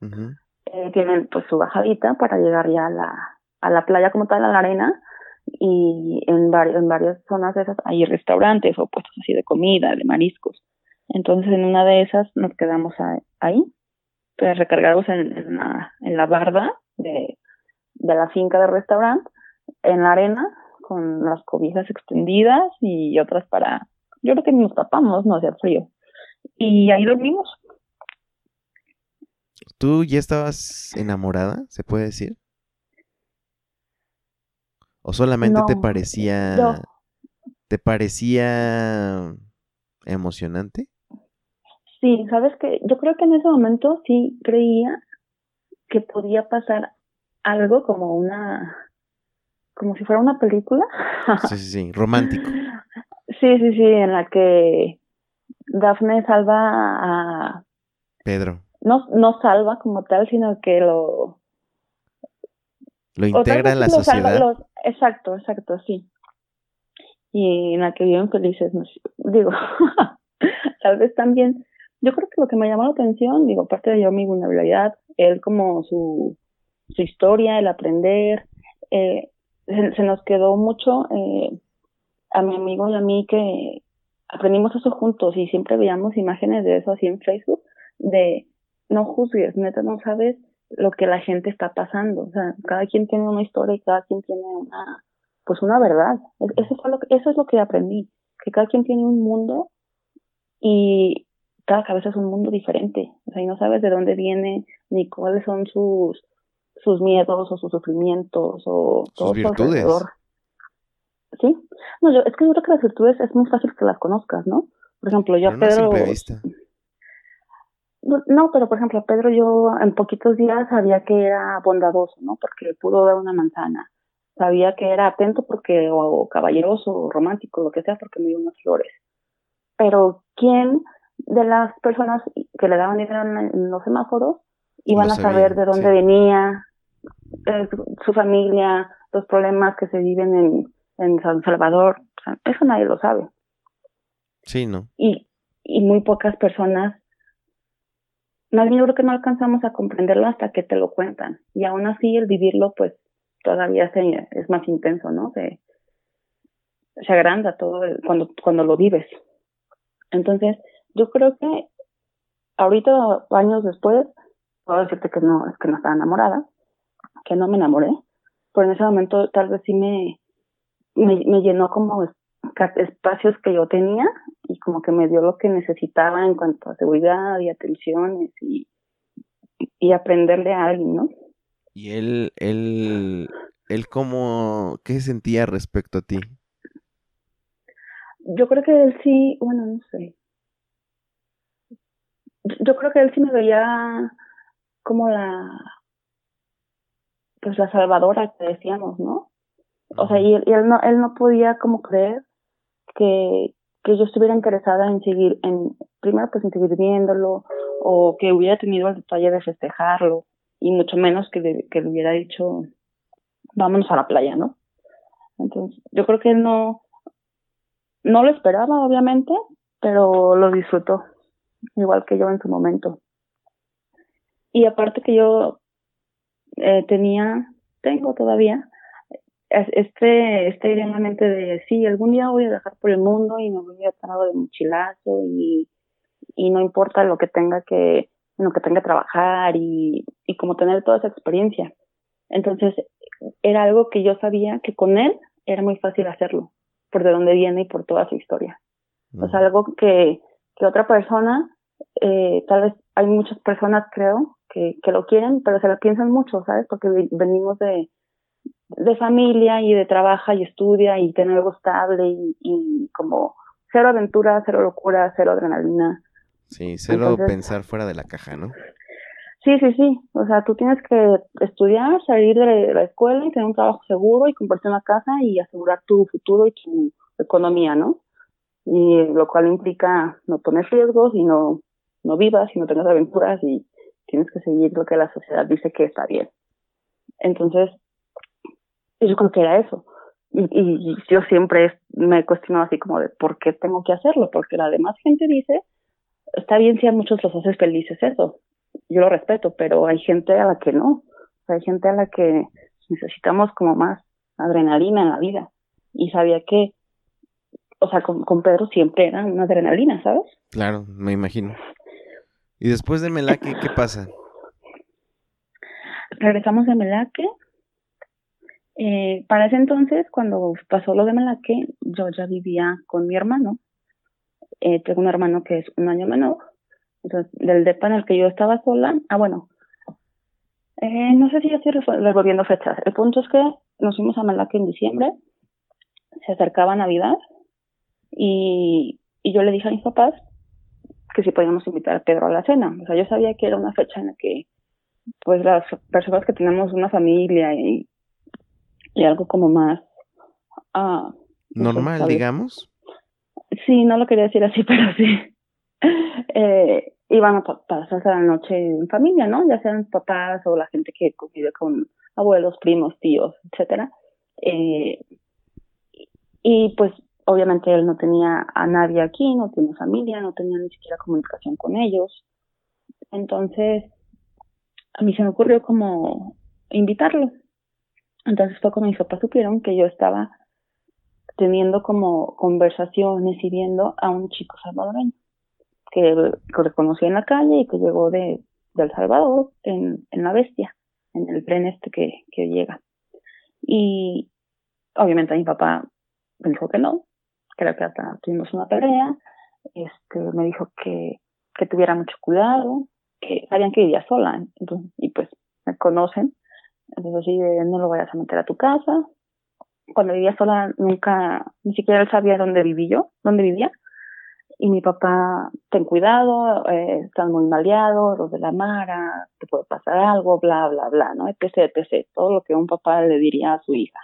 eh, tienen pues su bajadita para llegar ya a la, a la playa como tal, a la arena, y en, en varias zonas de esas hay restaurantes o puestos así de comida, de mariscos. Entonces en una de esas nos quedamos ahí, pues recargados en, en, la, en la barda de, de la finca del restaurante, en la arena, con las cobijas extendidas y otras para, yo creo que nos tapamos, no hacía frío. y ahí dormimos. ¿Tú ya estabas enamorada, se puede decir? ¿O solamente te parecía... ¿Te parecía emocionante? Sí, sabes que yo creo que en ese momento sí creía que podía pasar algo como una, como si fuera una película. Sí, sí, sí, romántico. Sí, sí, sí, en la que Daphne salva a Pedro. No, no salva como tal, sino que lo lo integra en la sociedad. exacto, exacto, sí. Y en la que viven felices, digo, tal vez también, yo creo que lo que me llamó la atención, digo, aparte de yo mi vulnerabilidad, él como su, su historia, el aprender, eh, se, nos quedó mucho eh, a mi amigo y a mí que aprendimos eso juntos y siempre veíamos imágenes de eso así en Facebook, de no juzgues, neta no sabes lo que la gente está pasando, o sea, cada quien tiene una historia y cada quien tiene una, pues una verdad, eso, fue lo que, eso es lo que aprendí, que cada quien tiene un mundo y cada cabeza es un mundo diferente, o sea, y no sabes de dónde viene ni cuáles son sus sus miedos o sus sufrimientos o sus virtudes. ¿Sí? No, yo, es que yo creo que las virtudes es muy fácil que las conozcas, ¿no? Por ejemplo, yo a Pedro... No, pero por ejemplo, Pedro yo en poquitos días sabía que era bondadoso, ¿no? Porque pudo dar una manzana. Sabía que era atento porque, o, caballeroso, o romántico, lo que sea, porque me dio unas flores. Pero ¿quién de las personas que le daban dinero en, los semáforos iban a saber de dónde venía, eh, su familia, los problemas que se viven en, en San Salvador? eso nadie lo sabe. Sí, ¿no? Y, y muy pocas personas más bien yo creo que no alcanzamos a comprenderlo hasta que te lo cuentan. Y aún así el vivirlo, pues, todavía se, es más intenso, ¿no? Se, se agranda todo cuando, cuando lo vives. Entonces, yo creo que ahorita, años después, puedo decirte que no, es que no estaba enamorada, que no me enamoré, pero en ese momento tal vez sí me, me, me llenó como espacios que yo tenía y como que me dio lo que necesitaba en cuanto a seguridad y atenciones y, y aprenderle a alguien, ¿no? ¿Y él, él, él cómo, qué sentía respecto a ti? Yo creo que él sí, bueno, no sé. Yo creo que él sí me veía como la, pues la salvadora que decíamos, ¿no? O sea, y, y él no, él no podía como creer que, que yo estuviera interesada en seguir, en primero pues en seguir viéndolo o que hubiera tenido el detalle de festejarlo y mucho menos que le, que le hubiera dicho vámonos a la playa, ¿no? Entonces, yo creo que él no, no lo esperaba, obviamente, pero lo disfrutó, igual que yo en su momento. Y aparte que yo eh, tenía, tengo todavía, este, este idea en la mente de sí, algún día voy a dejar por el mundo y me voy a estar de mochilazo y, y no importa lo que tenga que, lo que tenga que trabajar y, y como tener toda esa experiencia. Entonces, era algo que yo sabía que con él era muy fácil hacerlo, por de dónde viene y por toda su historia. O sea, algo que, que otra persona, eh, tal vez hay muchas personas, creo, que, que lo quieren, pero se lo piensan mucho, ¿sabes? Porque venimos de, de familia y de trabaja y estudia y tener algo estable y, como cero aventura, cero locura, cero adrenalina. Sí, cero pensar fuera de la caja, ¿no? Sí, sí, sí. O sea, tú tienes que estudiar, salir de la escuela y tener un trabajo seguro y comprarte una casa y asegurar tu futuro y tu economía, ¿no? Y lo cual implica no poner riesgos y no, no vivas y no tengas aventuras y tienes que seguir lo que la sociedad dice que está bien. Entonces, yo creo que era eso. Y, y, yo siempre me he cuestionado así como de por qué tengo que hacerlo, porque la demás gente dice, está bien si a muchos los haces felices eso, yo lo respeto, pero hay gente a la que no, hay gente a la que necesitamos como más adrenalina en la vida. Y sabía que, o sea, con, con Pedro siempre era una adrenalina, ¿sabes? Claro, me imagino. ¿Y después de Melaque, qué pasa? Regresamos de Melaque eh, para ese entonces, cuando pasó lo de Malaque, yo ya vivía con mi hermano. eh, tengo un hermano que es un año menor. Entonces, del depa en el que yo estaba sola, ah, bueno, eh, no sé si ya estoy revolviendo fechas. El punto es que nos fuimos a Malaca en diciembre, se acercaba Navidad y, y yo le dije a mis papás que si podíamos invitar a Pedro a la cena. O sea, yo sabía que era una fecha en la que pues las personas que tenemos una familia y, y algo como más ah, normal, digamos. Sí, no lo quería decir así, pero sí. eh, iban a pasarse la noche en familia, ¿no? Ya sean papás o la gente que convive con abuelos, primos, tíos, etcétera. Eh, y pues obviamente él no tenía a nadie aquí, no tiene familia, no tenía ni siquiera comunicación con ellos. Entonces, a mí se me ocurrió como invitarlo. Entonces fue cuando mis papás supieron que yo estaba teniendo como conversaciones y viendo a un chico salvadoreño que, reconocí en la calle y que llegó de, El Salvador en, en La Bestia, en el tren este que, que llega. Y obviamente mi papá me dijo que no, hasta tuvimos una pelea, este, me dijo que, que tuviera mucho cuidado, que sabían que vivía sola, y pues me conocen, entonces así de no lo vayas a meter a tu casa. Cuando vivía sola nunca, ni siquiera él sabía dónde viví yo, dónde vivía. Y mi papá, ten cuidado, eh, están muy maleados, los de la Mara, te puede pasar algo, bla, bla, bla, ¿no? Etc, etc. Todo lo que un papá le diría a su hija.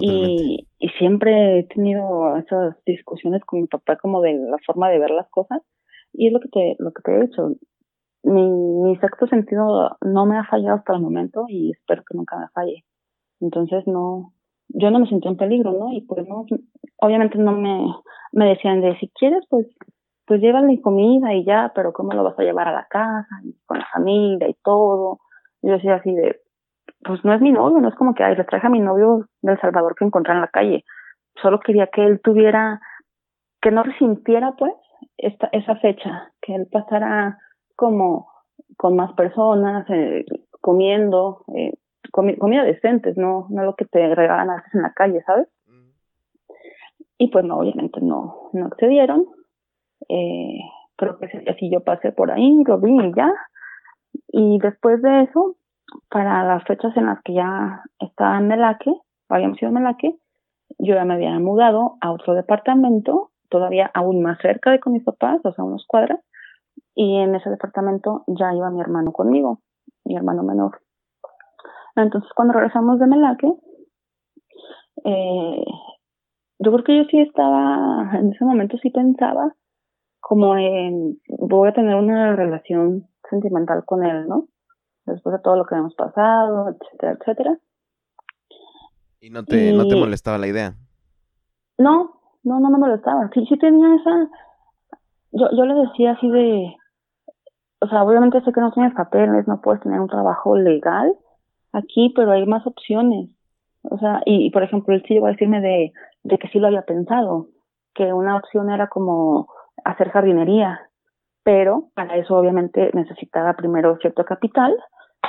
Y, y siempre he tenido esas discusiones con mi papá como de la forma de ver las cosas. Y es lo que te, lo que te he dicho mi, mi sexto sentido no me ha fallado hasta el momento y espero que nunca me falle. Entonces no, yo no me sentí en peligro, ¿no? Y pues no, obviamente no me, me decían de si quieres pues, pues llévale comida y ya, pero ¿cómo lo vas a llevar a la casa? Y con la familia y todo. Yo decía así de, pues no es mi novio, no es como que, ay, le traje a mi novio del Salvador que encontré en la calle. Solo quería que él tuviera, que no resintiera pues esta, esa fecha, que él pasara como con más personas, eh, comiendo, eh, comida decentes, no, no lo que te regalan a veces en la calle, ¿sabes? Y pues no, obviamente no, no accedieron. Eh, creo que así yo pasé por ahí, lo vi y ya. Y después de eso, para las fechas en las que ya estaba en Melaque, habíamos ido a Melaque, yo ya me había mudado a otro departamento, todavía aún más cerca de con mis papás, o sea, unos cuadras, y en ese departamento ya iba mi hermano conmigo, mi hermano menor. Entonces cuando regresamos de Melaque, eh, yo creo que yo sí estaba, en ese momento sí pensaba como en, voy a tener una relación sentimental con él, ¿no? Después de todo lo que hemos pasado, etcétera, etcétera. ¿Y no te, no te molestaba la idea? No, no, no me molestaba. Sí, sí tenía esa, yo, yo le decía así de, o sea, obviamente sé que no tienes papeles, no puedes tener un trabajo legal aquí, pero hay más opciones. O sea, y, por ejemplo, él sí llegó a decirme de, de que sí lo había pensado, que una opción era como hacer jardinería, pero para eso obviamente necesitaba primero cierto capital,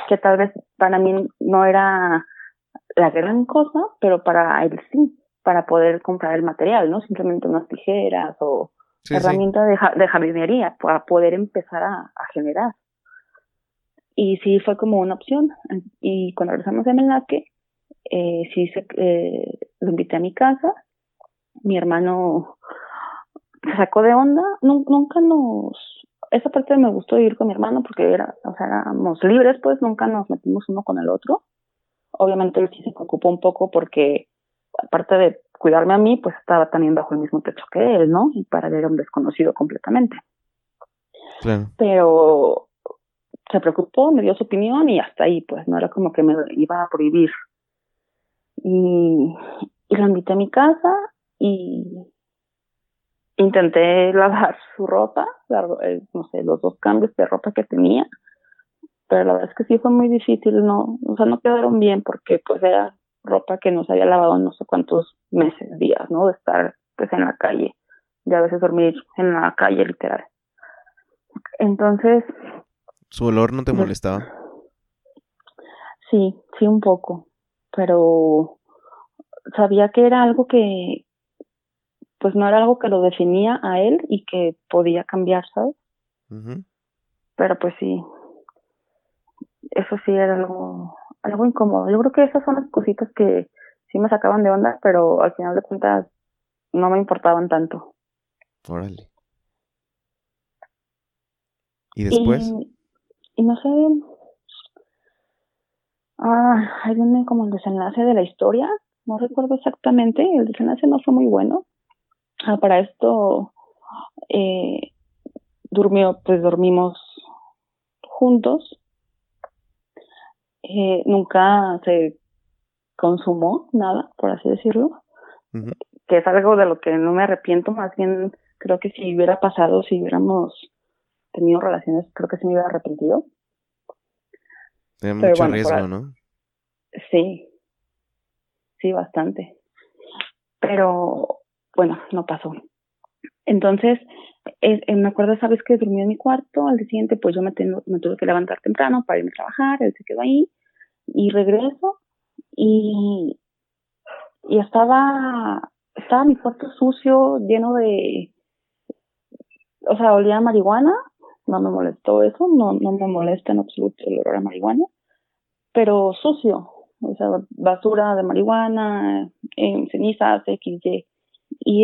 que tal vez para mí no era la gran cosa, pero para él sí, para poder comprar el material, ¿no? Simplemente unas tijeras o herramienta De, de, jardinería para poder empezar a, generar. Y sí fue como una opción. Y cuando regresamos de Melaque, eh, sí se, eh, lo invité a mi casa. Mi hermano sacó de onda. nunca nos... Esa parte me gustó ir con mi hermano porque era, o sea, éramos libres, pues nunca nos metimos uno con el otro. Obviamente él sí se preocupó un poco porque aparte de cuidarme a mí, pues estaba también bajo el mismo techo que él, ¿no? Y para él era un desconocido completamente. Claro. Pero se preocupó, me dio su opinión y hasta ahí, pues no era como que me iba a prohibir. Y, y lo invité a mi casa y intenté lavar su ropa, eh, no sé, los dos cambios de ropa que tenía, pero la verdad es que sí fue muy difícil, no, o sea, no quedaron bien porque pues era ropa que no se había lavado no sé cuántos meses, días, ¿no? De estar pues en la calle, de a veces dormir en la calle literal. Entonces... ¿Su olor no te pues, molestaba? Sí, sí un poco, pero sabía que era algo que pues no era algo que lo definía a él y que podía cambiar, ¿sabes? Pero pues sí, eso sí era algo, algo incómodo. Yo creo que esas son las cositas que sí me sacaban de onda, pero al final de cuentas no me importaban tanto. Órale. ¿Y después? Y, no sé. Ah, ahí viene como el desenlace de la historia. No recuerdo exactamente. El desenlace no fue muy bueno. Ah, para esto eh, durmió, pues dormimos juntos. Eh, nunca se consumó nada, por así decirlo, que es algo de lo que no me arrepiento, más bien creo que si hubiera pasado, si hubiéramos tenido relaciones, creo que se me hubiera arrepentido. Tiene mucho riesgo, ¿no? Sí, sí, bastante. Pero bueno, no pasó. Entonces, eh, me acuerdo esa vez que durmió en mi cuarto, al día siguiente pues yo me, tuve que levantar temprano para irme a trabajar, él se quedó ahí y regreso y, y estaba, estaba mi cuarto sucio, lleno de, o sea, olía a marihuana, no me molestó eso, no, no me molesta en absoluto el olor a marihuana, pero sucio, o sea, basura de marihuana, en cenizas, XY. Y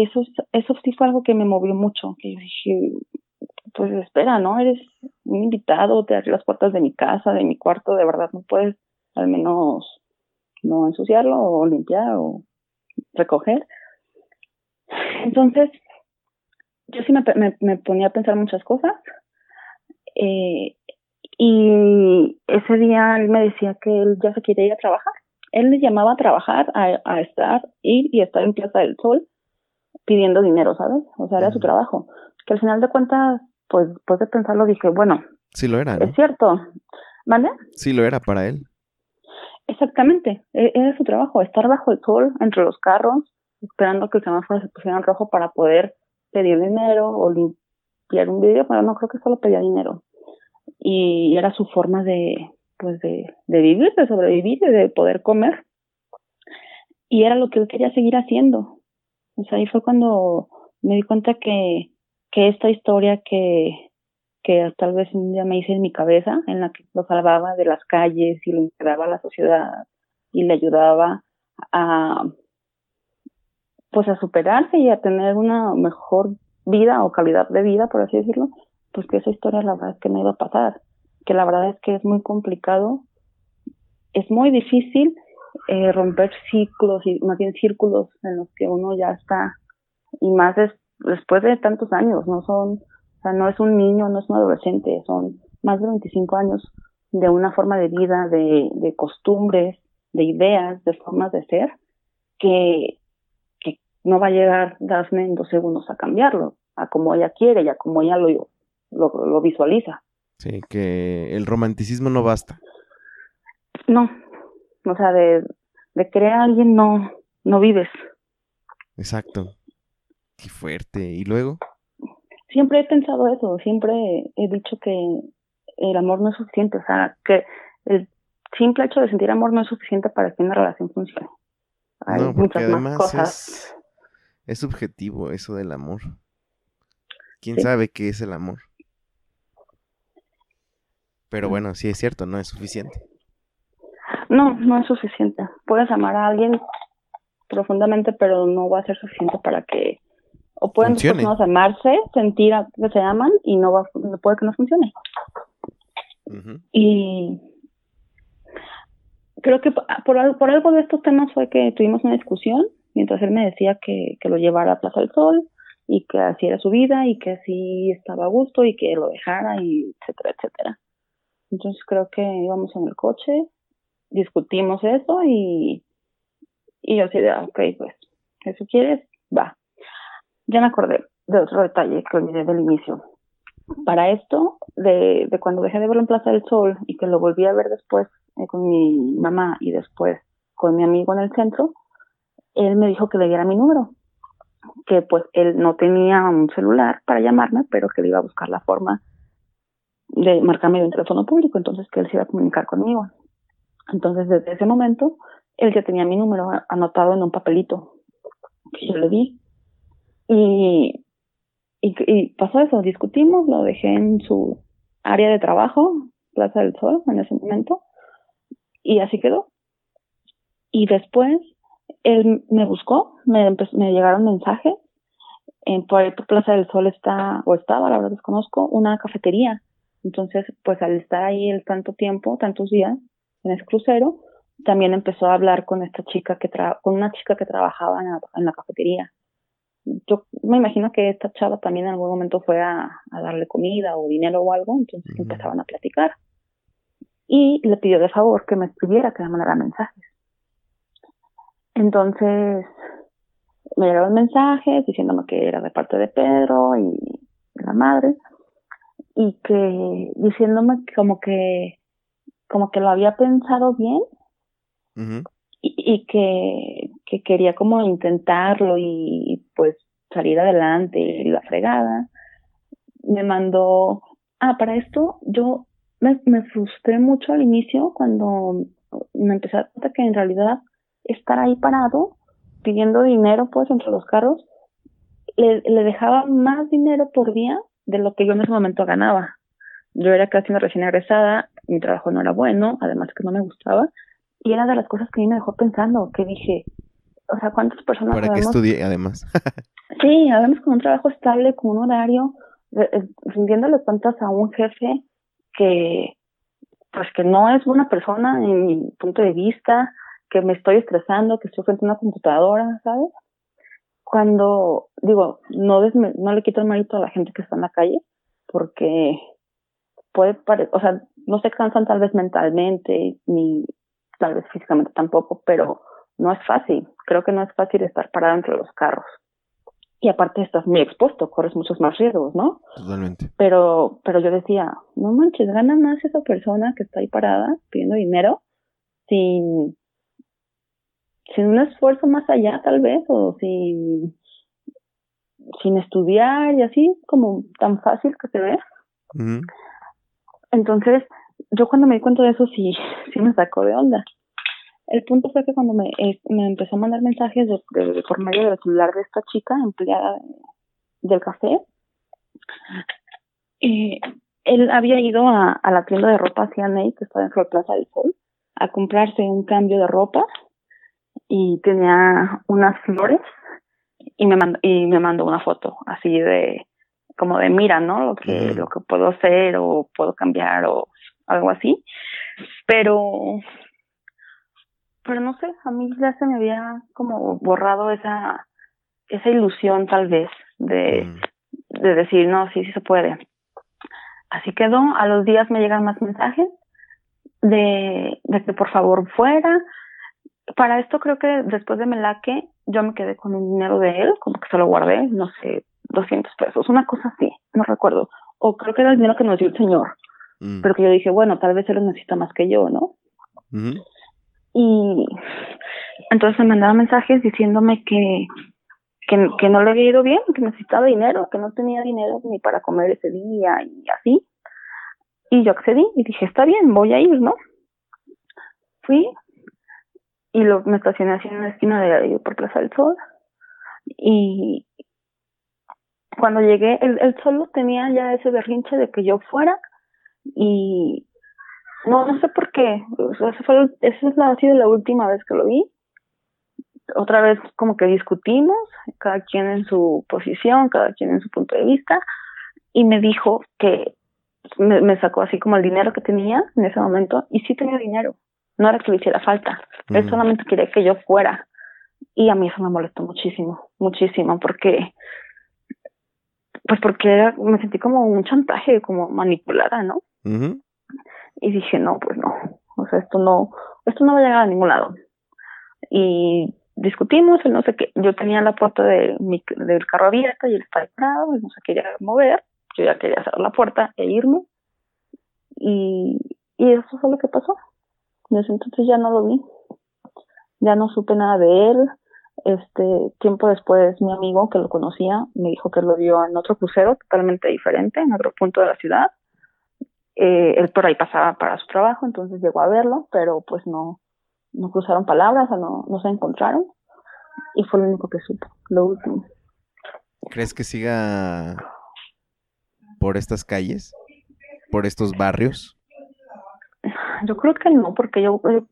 eso, eso sí fue algo que me movió mucho, que yo dije, pues espera, ¿no? Eres un invitado, te abrí las puertas de mi casa, de mi cuarto, de verdad no puedes al menos no ensuciarlo o limpiar o recoger. Entonces, yo sí me, me, ponía a pensar muchas cosas. Eh, y ese día él me decía que él ya se quería ir a trabajar. Él le llamaba a trabajar, a, a estar, ir y estar en Plaza del Sol pidiendo dinero, ¿sabes? O sea, era su trabajo. Que al final de cuentas, pues después de pensarlo dije, bueno. Sí lo era, Es cierto. ¿Vale? Sí lo era para él. Exactamente, e-, era su trabajo, estar bajo el sol, entre los carros, esperando que el semáforo se pusiera en rojo para poder pedir dinero o limpiar un vidrio, pero no creo que solo pedía dinero. Y era su forma de, pues de, de vivir, de sobrevivir, de poder comer. Y era lo que él quería seguir haciendo. Sea, ahí fue cuando me di cuenta que, que esta historia que, que tal vez un día me hice en mi cabeza, en la que lo salvaba de las calles y lo integraba a la sociedad y le ayudaba a pues a superarse y a tener una mejor vida o calidad de vida, por así decirlo, pues que esa historia la verdad es que no iba a pasar, que la verdad es que es muy complicado, es muy difícil eh, romper ciclos y más bien círculos en los que uno ya está y más después de tantos años, no son o sea, no es un niño, no es un adolescente, son más de 25 años de una forma de vida, de, de costumbres, de ideas, de formas de ser, que, que no va a llegar Daphne en dos segundos a cambiarlo, a como ella quiere y a como ella lo, lo, lo visualiza. Sí, que el romanticismo no basta. No, o sea, de, de creer a alguien no, no vives. Exacto. Qué fuerte. ¿Y luego? siempre he pensado eso, siempre he dicho que el amor no es suficiente, o sea, que el simple hecho de sentir amor no es suficiente para que una relación funcione. Hay muchas más cosas. Es, subjetivo eso del amor. ¿Quién sabe qué es el amor? Pero bueno, sí es cierto, no es suficiente. No, no es suficiente. Puedes amar a alguien profundamente, pero no va a ser suficiente para que o pueden dos personas amarse, sentir que se aman y no va, puede que no funcione. Y creo que por, por algo de estos temas fue que tuvimos una discusión mientras él me decía que, que lo llevara a Plaza del Sol y que así era su vida y que así estaba a gusto y que lo dejara y etcétera, etcétera. Entonces creo que íbamos en el coche, discutimos eso y, y yo así de, ok, pues, eso quieres, va. Ya me acordé de otro detalle que olvidé del inicio. Para esto, de, de cuando dejé de verlo en Plaza del Sol y que lo volví a ver después eh, con mi mamá y después con mi amigo en el centro, él me dijo que le diera mi número, que pues él no tenía un celular para llamarme, pero que le iba a buscar la forma de marcarme de un teléfono público, entonces que él se iba a comunicar conmigo. Entonces desde ese momento, él ya tenía mi número anotado en un papelito que yo le di Y, y, pasó eso, discutimos, lo dejé en su área de trabajo, Plaza del Sol, en ese momento, y así quedó. Y después él me buscó, me, me llegaron mensajes. En, por ahí por Plaza del Sol está, o estaba, la verdad desconozco, una cafetería. Entonces, pues al estar ahí el tanto tiempo, tantos días, en ese crucero, también empezó a hablar con esta chica que tra con una chica que trabajaba en la, cafetería. Yo me imagino que esta chava también en algún momento fue a, darle comida o dinero o algo, entonces empezaban a platicar. Y le pidió de favor que me escribiera, que me mandara mensajes. Entonces, me llegaron mensajes diciéndome que era de parte de Pedro y de la madre y que diciéndome como que como que lo había pensado bien y, y, que, que quería como intentarlo y pues salir adelante y la fregada me mandó ah para esto yo me, me frustré mucho al inicio cuando me empecé a dar cuenta que en realidad estar ahí parado pidiendo dinero pues entre los carros, le, le dejaba más dinero por día de lo que yo en ese momento ganaba. Yo era casi una recién egresada, mi trabajo no era bueno, además que no me gustaba, y era de las cosas que a mí me dejó pensando, que dije, o sea, ¿cuántas personas... Para que estudie además. sí, además con un trabajo estable, con un horario, eh, rindiéndole cuentas a un jefe que, pues que no es buena persona en mi punto de vista, que me estoy estresando, que estoy frente a una computadora, ¿sabes? Cuando, digo, no, no le quito el mérito a la gente que está en la calle, porque puede parecer, o sea, no se cansan tal vez mentalmente, ni tal vez físicamente tampoco, pero no es fácil. Creo que no es fácil estar parado entre los carros. Y aparte estás muy expuesto, corres muchos más riesgos, ¿no? Totalmente. Pero, pero yo decía, no manches, gana más esa persona que está ahí parada pidiendo dinero sin, sin un esfuerzo más allá tal vez o sin sin estudiar y así como tan fácil que se ve. Entonces, yo cuando me di cuenta de eso sí, sí me sacó de onda. El punto fue que cuando me, me empezó a mandar mensajes de, por medio del celular de esta chica empleada del café, eh, él había ido a, a la tienda de ropa CNA que está dentro de Plaza del Sol a comprarse un cambio de ropa y tenía unas flores y me mandó, y me mandó una foto así de como de mira, ¿no? Lo que lo que puedo hacer o puedo cambiar o algo así. Pero pero no sé, a mí ya se me había como borrado esa esa ilusión tal vez de de decir, no, sí, sí se puede. Así quedó, a los días me llegan más mensajes de, de que por favor fuera, para esto creo que después de Melaque yo me quedé con un dinero de él, como que se lo guardé, no sé, 200 pesos, una cosa así, no recuerdo. O creo que era el dinero que nos dio el señor. Mm. Pero que yo dije, bueno, tal vez él lo necesita más que yo, ¿no? Y entonces me mandaba mensajes diciéndome que, que, que no le había ido bien, que necesitaba dinero, que no tenía dinero ni para comer ese día y así. Y yo accedí y dije, está bien, voy a ir, ¿no? Fui, y lo, me estacioné así en la esquina de por Plaza del Sol. Y cuando llegué, el, el solo tenía ya ese berrinche de que yo fuera y no, no sé por qué. esa, fue, esa ha sido la última vez que lo vi. Otra vez como que discutimos, cada quien en su posición, cada quien en su punto de vista, y me dijo que me, me sacó así como el dinero que tenía en ese momento, y sí tenía dinero, no era que le hiciera falta, él solamente quería que yo fuera. Y a mí eso me molestó muchísimo, muchísimo, porque, pues porque me sentí como un chantaje, como manipulada, ¿no? Y dije, no, pues no, o sea, esto no, esto no va a llegar a ningún lado. Y discutimos, él no sé qué, yo tenía la puerta de mi, del carro abierta y él estaba parado, no se quería mover, yo ya quería cerrar la puerta e irme. Y, y eso fue lo que pasó. Desde entonces ya no lo vi. Ya no supe nada de él. Este, tiempo después mi amigo que lo conocía me dijo que lo vio en otro crucero totalmente diferente, en otro punto de la ciudad. Eh, él por ahí pasaba para su trabajo, entonces llegó a verlo, pero pues no, no cruzaron palabras, o no, no se encontraron. Y fue lo único que supo, lo último. ¿Crees que siga por estas calles? ¿Por estos barrios? Yo creo que no, porque yo eh,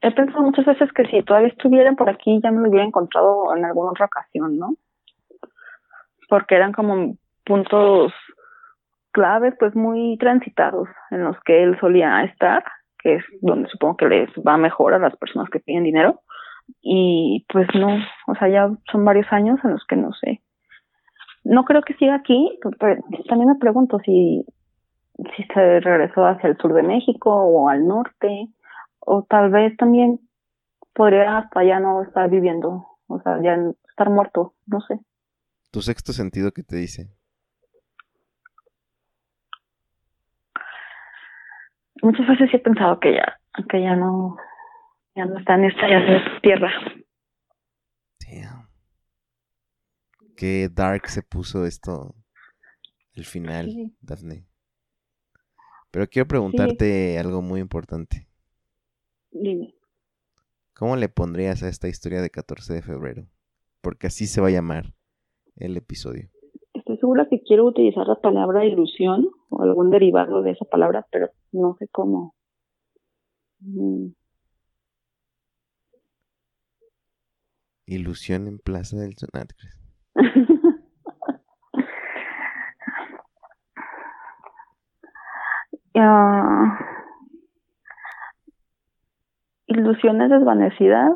he pensado muchas veces que si todavía estuvieran por aquí ya me lo hubiera encontrado en alguna otra ocasión, ¿no? Porque eran como puntos claves, pues muy transitados en los que él solía estar, que es donde supongo que les va mejor a las personas que piden dinero. Y pues no, o sea, ya son varios años en los que no sé. No creo que siga aquí, pero también me pregunto si, si se regresó hacia el sur de México o al norte, o tal vez también podría hasta ya no estar viviendo, o sea, ya estar muerto, no sé. ¿Tu sexto sentido qué te dice? Muchas veces he pensado que ya, que ya no, ya no está en esta, ya tierra. Damn. Qué dark se puso esto el final, Daphne. Pero quiero preguntarte algo muy importante. Dime. ¿Cómo le pondrías a esta historia de 14 de febrero? Porque así se va a llamar el episodio. Estoy segura que quiero utilizar la palabra ilusión o algún derivado de esa palabra, pero no sé cómo. Mm. Ilusión en Plaza del Sonat. Ah, ilusiones desvanecidas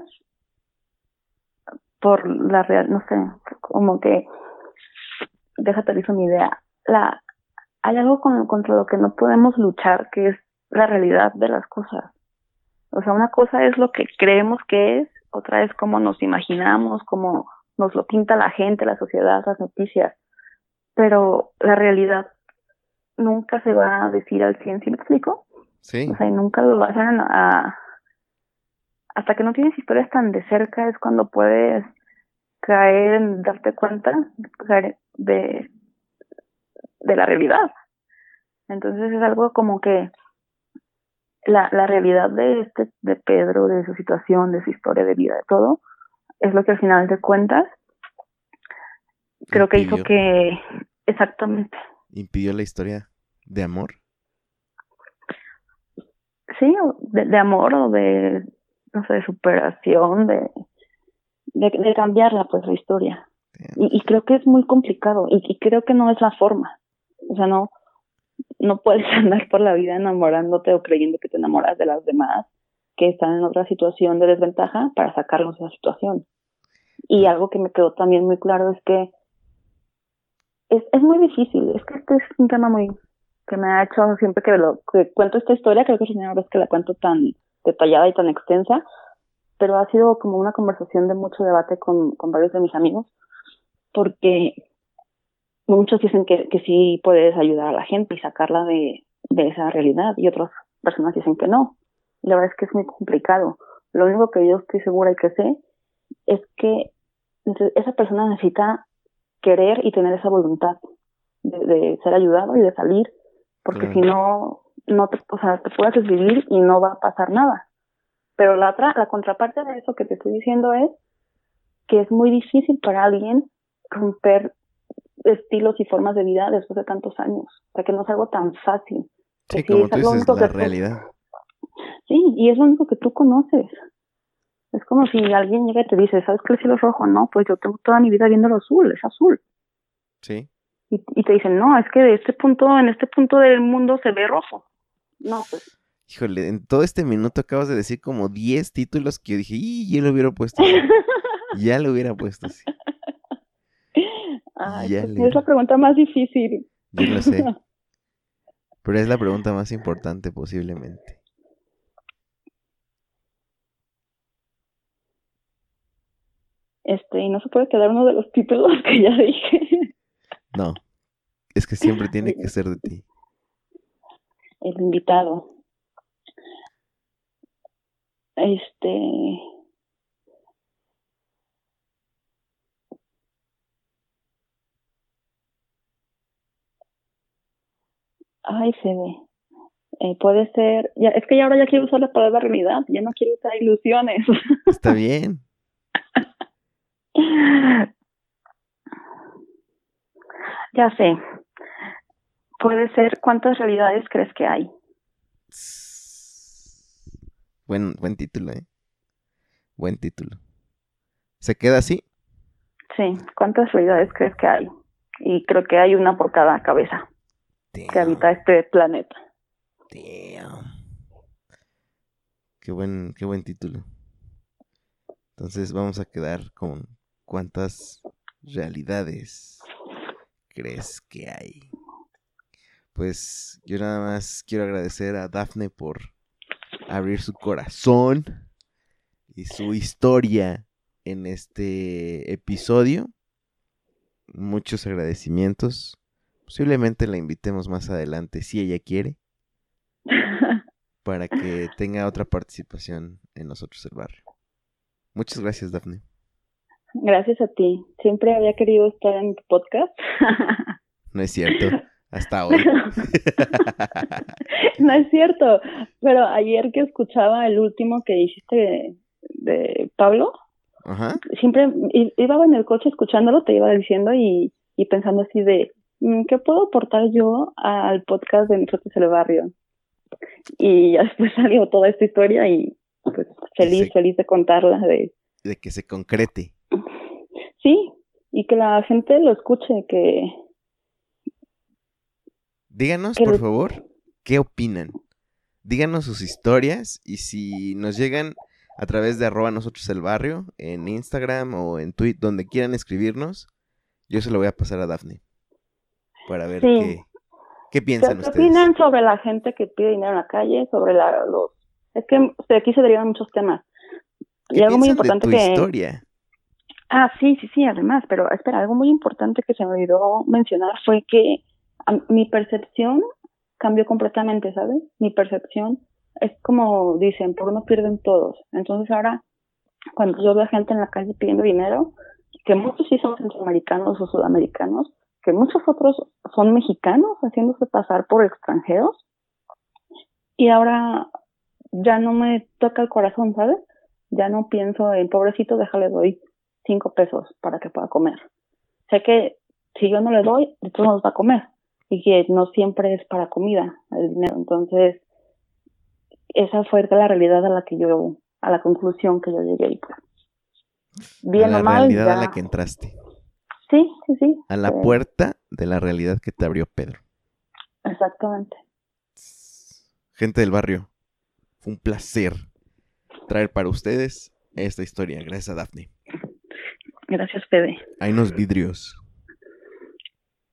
por la real, no sé, como que, déjate hizo mi idea, la, hay algo con, contra lo que no podemos luchar, que es la realidad de las cosas. O sea, una cosa es lo que creemos que es, otra es cómo nos imaginamos, cómo nos lo pinta la gente, la sociedad, las noticias. Pero la realidad nunca se va a decir al 100, ¿sí me explico? Sí. O sea, nunca lo vas a, hasta que no tienes historias tan de cerca es cuando puedes caer en darte cuenta de, de la realidad. Entonces es algo como que la, la realidad de este, de Pedro, de su situación, de su historia de vida, de todo, es lo que al final de cuentas creo que hizo que exactamente. Impidió la historia de amor sí de, de amor o de no sé, de superación, de, de, cambiarla, pues, la historia. Y, creo que es muy complicado y, creo que no es la forma. O sea, no, no puedes andar por la vida enamorándote o creyendo que te enamoras de las demás que están en otra situación de desventaja para sacarlos de la situación. Y algo que me quedó también muy claro es que es, es muy difícil, es que este es un tema muy que me ha hecho siempre que lo que cuento esta historia, creo que es la primera vez que la cuento tan detallada y tan extensa, pero ha sido como una conversación de mucho debate con, con varios de mis amigos, porque muchos dicen que, que sí puedes ayudar a la gente y sacarla de, de esa realidad, y otras personas dicen que no. la verdad es que es muy complicado. Lo único que yo estoy segura y que sé es que esa persona necesita querer y tener esa voluntad de, de ser ayudado y de salir, porque si no, no te, o sea, te puedes vivir y no va a pasar nada. Pero la otra, la contraparte de eso que te estoy diciendo es que es muy difícil para alguien romper estilos y formas de vida después de tantos años. O sea, que no es algo tan fácil. Sí, como tú dices, la realidad. Sí, y es lo único que tú conoces. Es como si alguien llega y te dice, ¿sabes que el cielo es rojo? No, pues yo tengo toda mi vida viendo lo azul, es azul. Sí. Y, y te dicen, no, es que de este punto, en este punto del mundo se ve rojo. No, pues. Híjole, en todo este minuto acabas de decir como 10 títulos que yo dije, y ya lo hubiera puesto. ya lo hubiera puesto, sí. Ay, pues, es la pregunta más difícil. Yo lo sé. Pero es la pregunta más importante posiblemente. Este, y no se puede quedar uno de los títulos que ya dije. No, es que siempre tiene que ser de ti el invitado. Este. Ay, se ve. Eh, puede ser, ya, es que ya ahora ya quiero usar la palabra realidad, ya no quiero usar ilusiones. Está bien. Ya sé. Puede ser, ¿cuántas realidades crees que hay? Buen, buen título, ¿eh? Buen título. ¿Se queda así? Sí, ¿cuántas realidades crees que hay? Y creo que hay una por cada cabeza que habita este planeta. Qué buen, qué buen título. Entonces vamos a quedar con cuántas realidades crees que hay. Pues yo nada más quiero agradecer a Dafne por abrir su corazón y su historia en este episodio. Muchos agradecimientos. Posiblemente la invitemos más adelante si ella quiere. para que tenga otra participación en nosotros el barrio. Muchas gracias, Dafne. Gracias a ti. Siempre había querido estar en tu podcast. no es cierto. Hasta hoy. no es cierto. Pero ayer que escuchaba el último que hiciste de, Pablo, siempre iba en el coche escuchándolo, te iba diciendo y, y pensando así de, mm, ¿qué puedo aportar yo al podcast de Nosotros el Barrio? Y después salió toda esta historia y pues feliz, feliz de contarla. De... de que se concrete. Sí, y que la gente lo escuche, que... Díganos, por favor, qué opinan. Díganos sus historias y si nos llegan a través de arroba nosotros el barrio, en Instagram o en Twitter, donde quieran escribirnos, yo se lo voy a pasar a Dafne para ver qué, ¿Qué piensan ustedes? ¿Qué opinan sobre la gente que pide dinero en la calle? Sobre la, los... Es que aquí se derivan muchos temas. y algo muy importante de tu que... historia? Ah, sí, sí, sí, además, pero espera, algo muy importante que se me olvidó mencionar fue que mi percepción cambió completamente, ¿sabes? Mi percepción es como dicen, por uno pierden todos. Entonces ahora, cuando yo veo gente en la calle pidiendo dinero, que muchos sí son centroamericanos o sudamericanos, que muchos otros son mexicanos haciéndose pasar por extranjeros y ahora ya no me toca el corazón, ¿sabes? Ya no pienso en pobrecito, déjale doy cinco pesos para que pueda comer. Sé que si yo no le doy, de todos nos va a comer y que no siempre es para comida el dinero. Entonces, esa fue la realidad a la que yo, a la conclusión que yo llegué. Pues, bien a la realidad a la que entraste. Sí, sí, sí. A la puerta de la realidad que te abrió Pedro. Exactamente. Gente del barrio, fue un placer traer para ustedes esta historia. Gracias a Daphne. Gracias, Fede. Hay unos vidrios.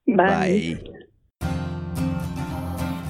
Bye. Bye.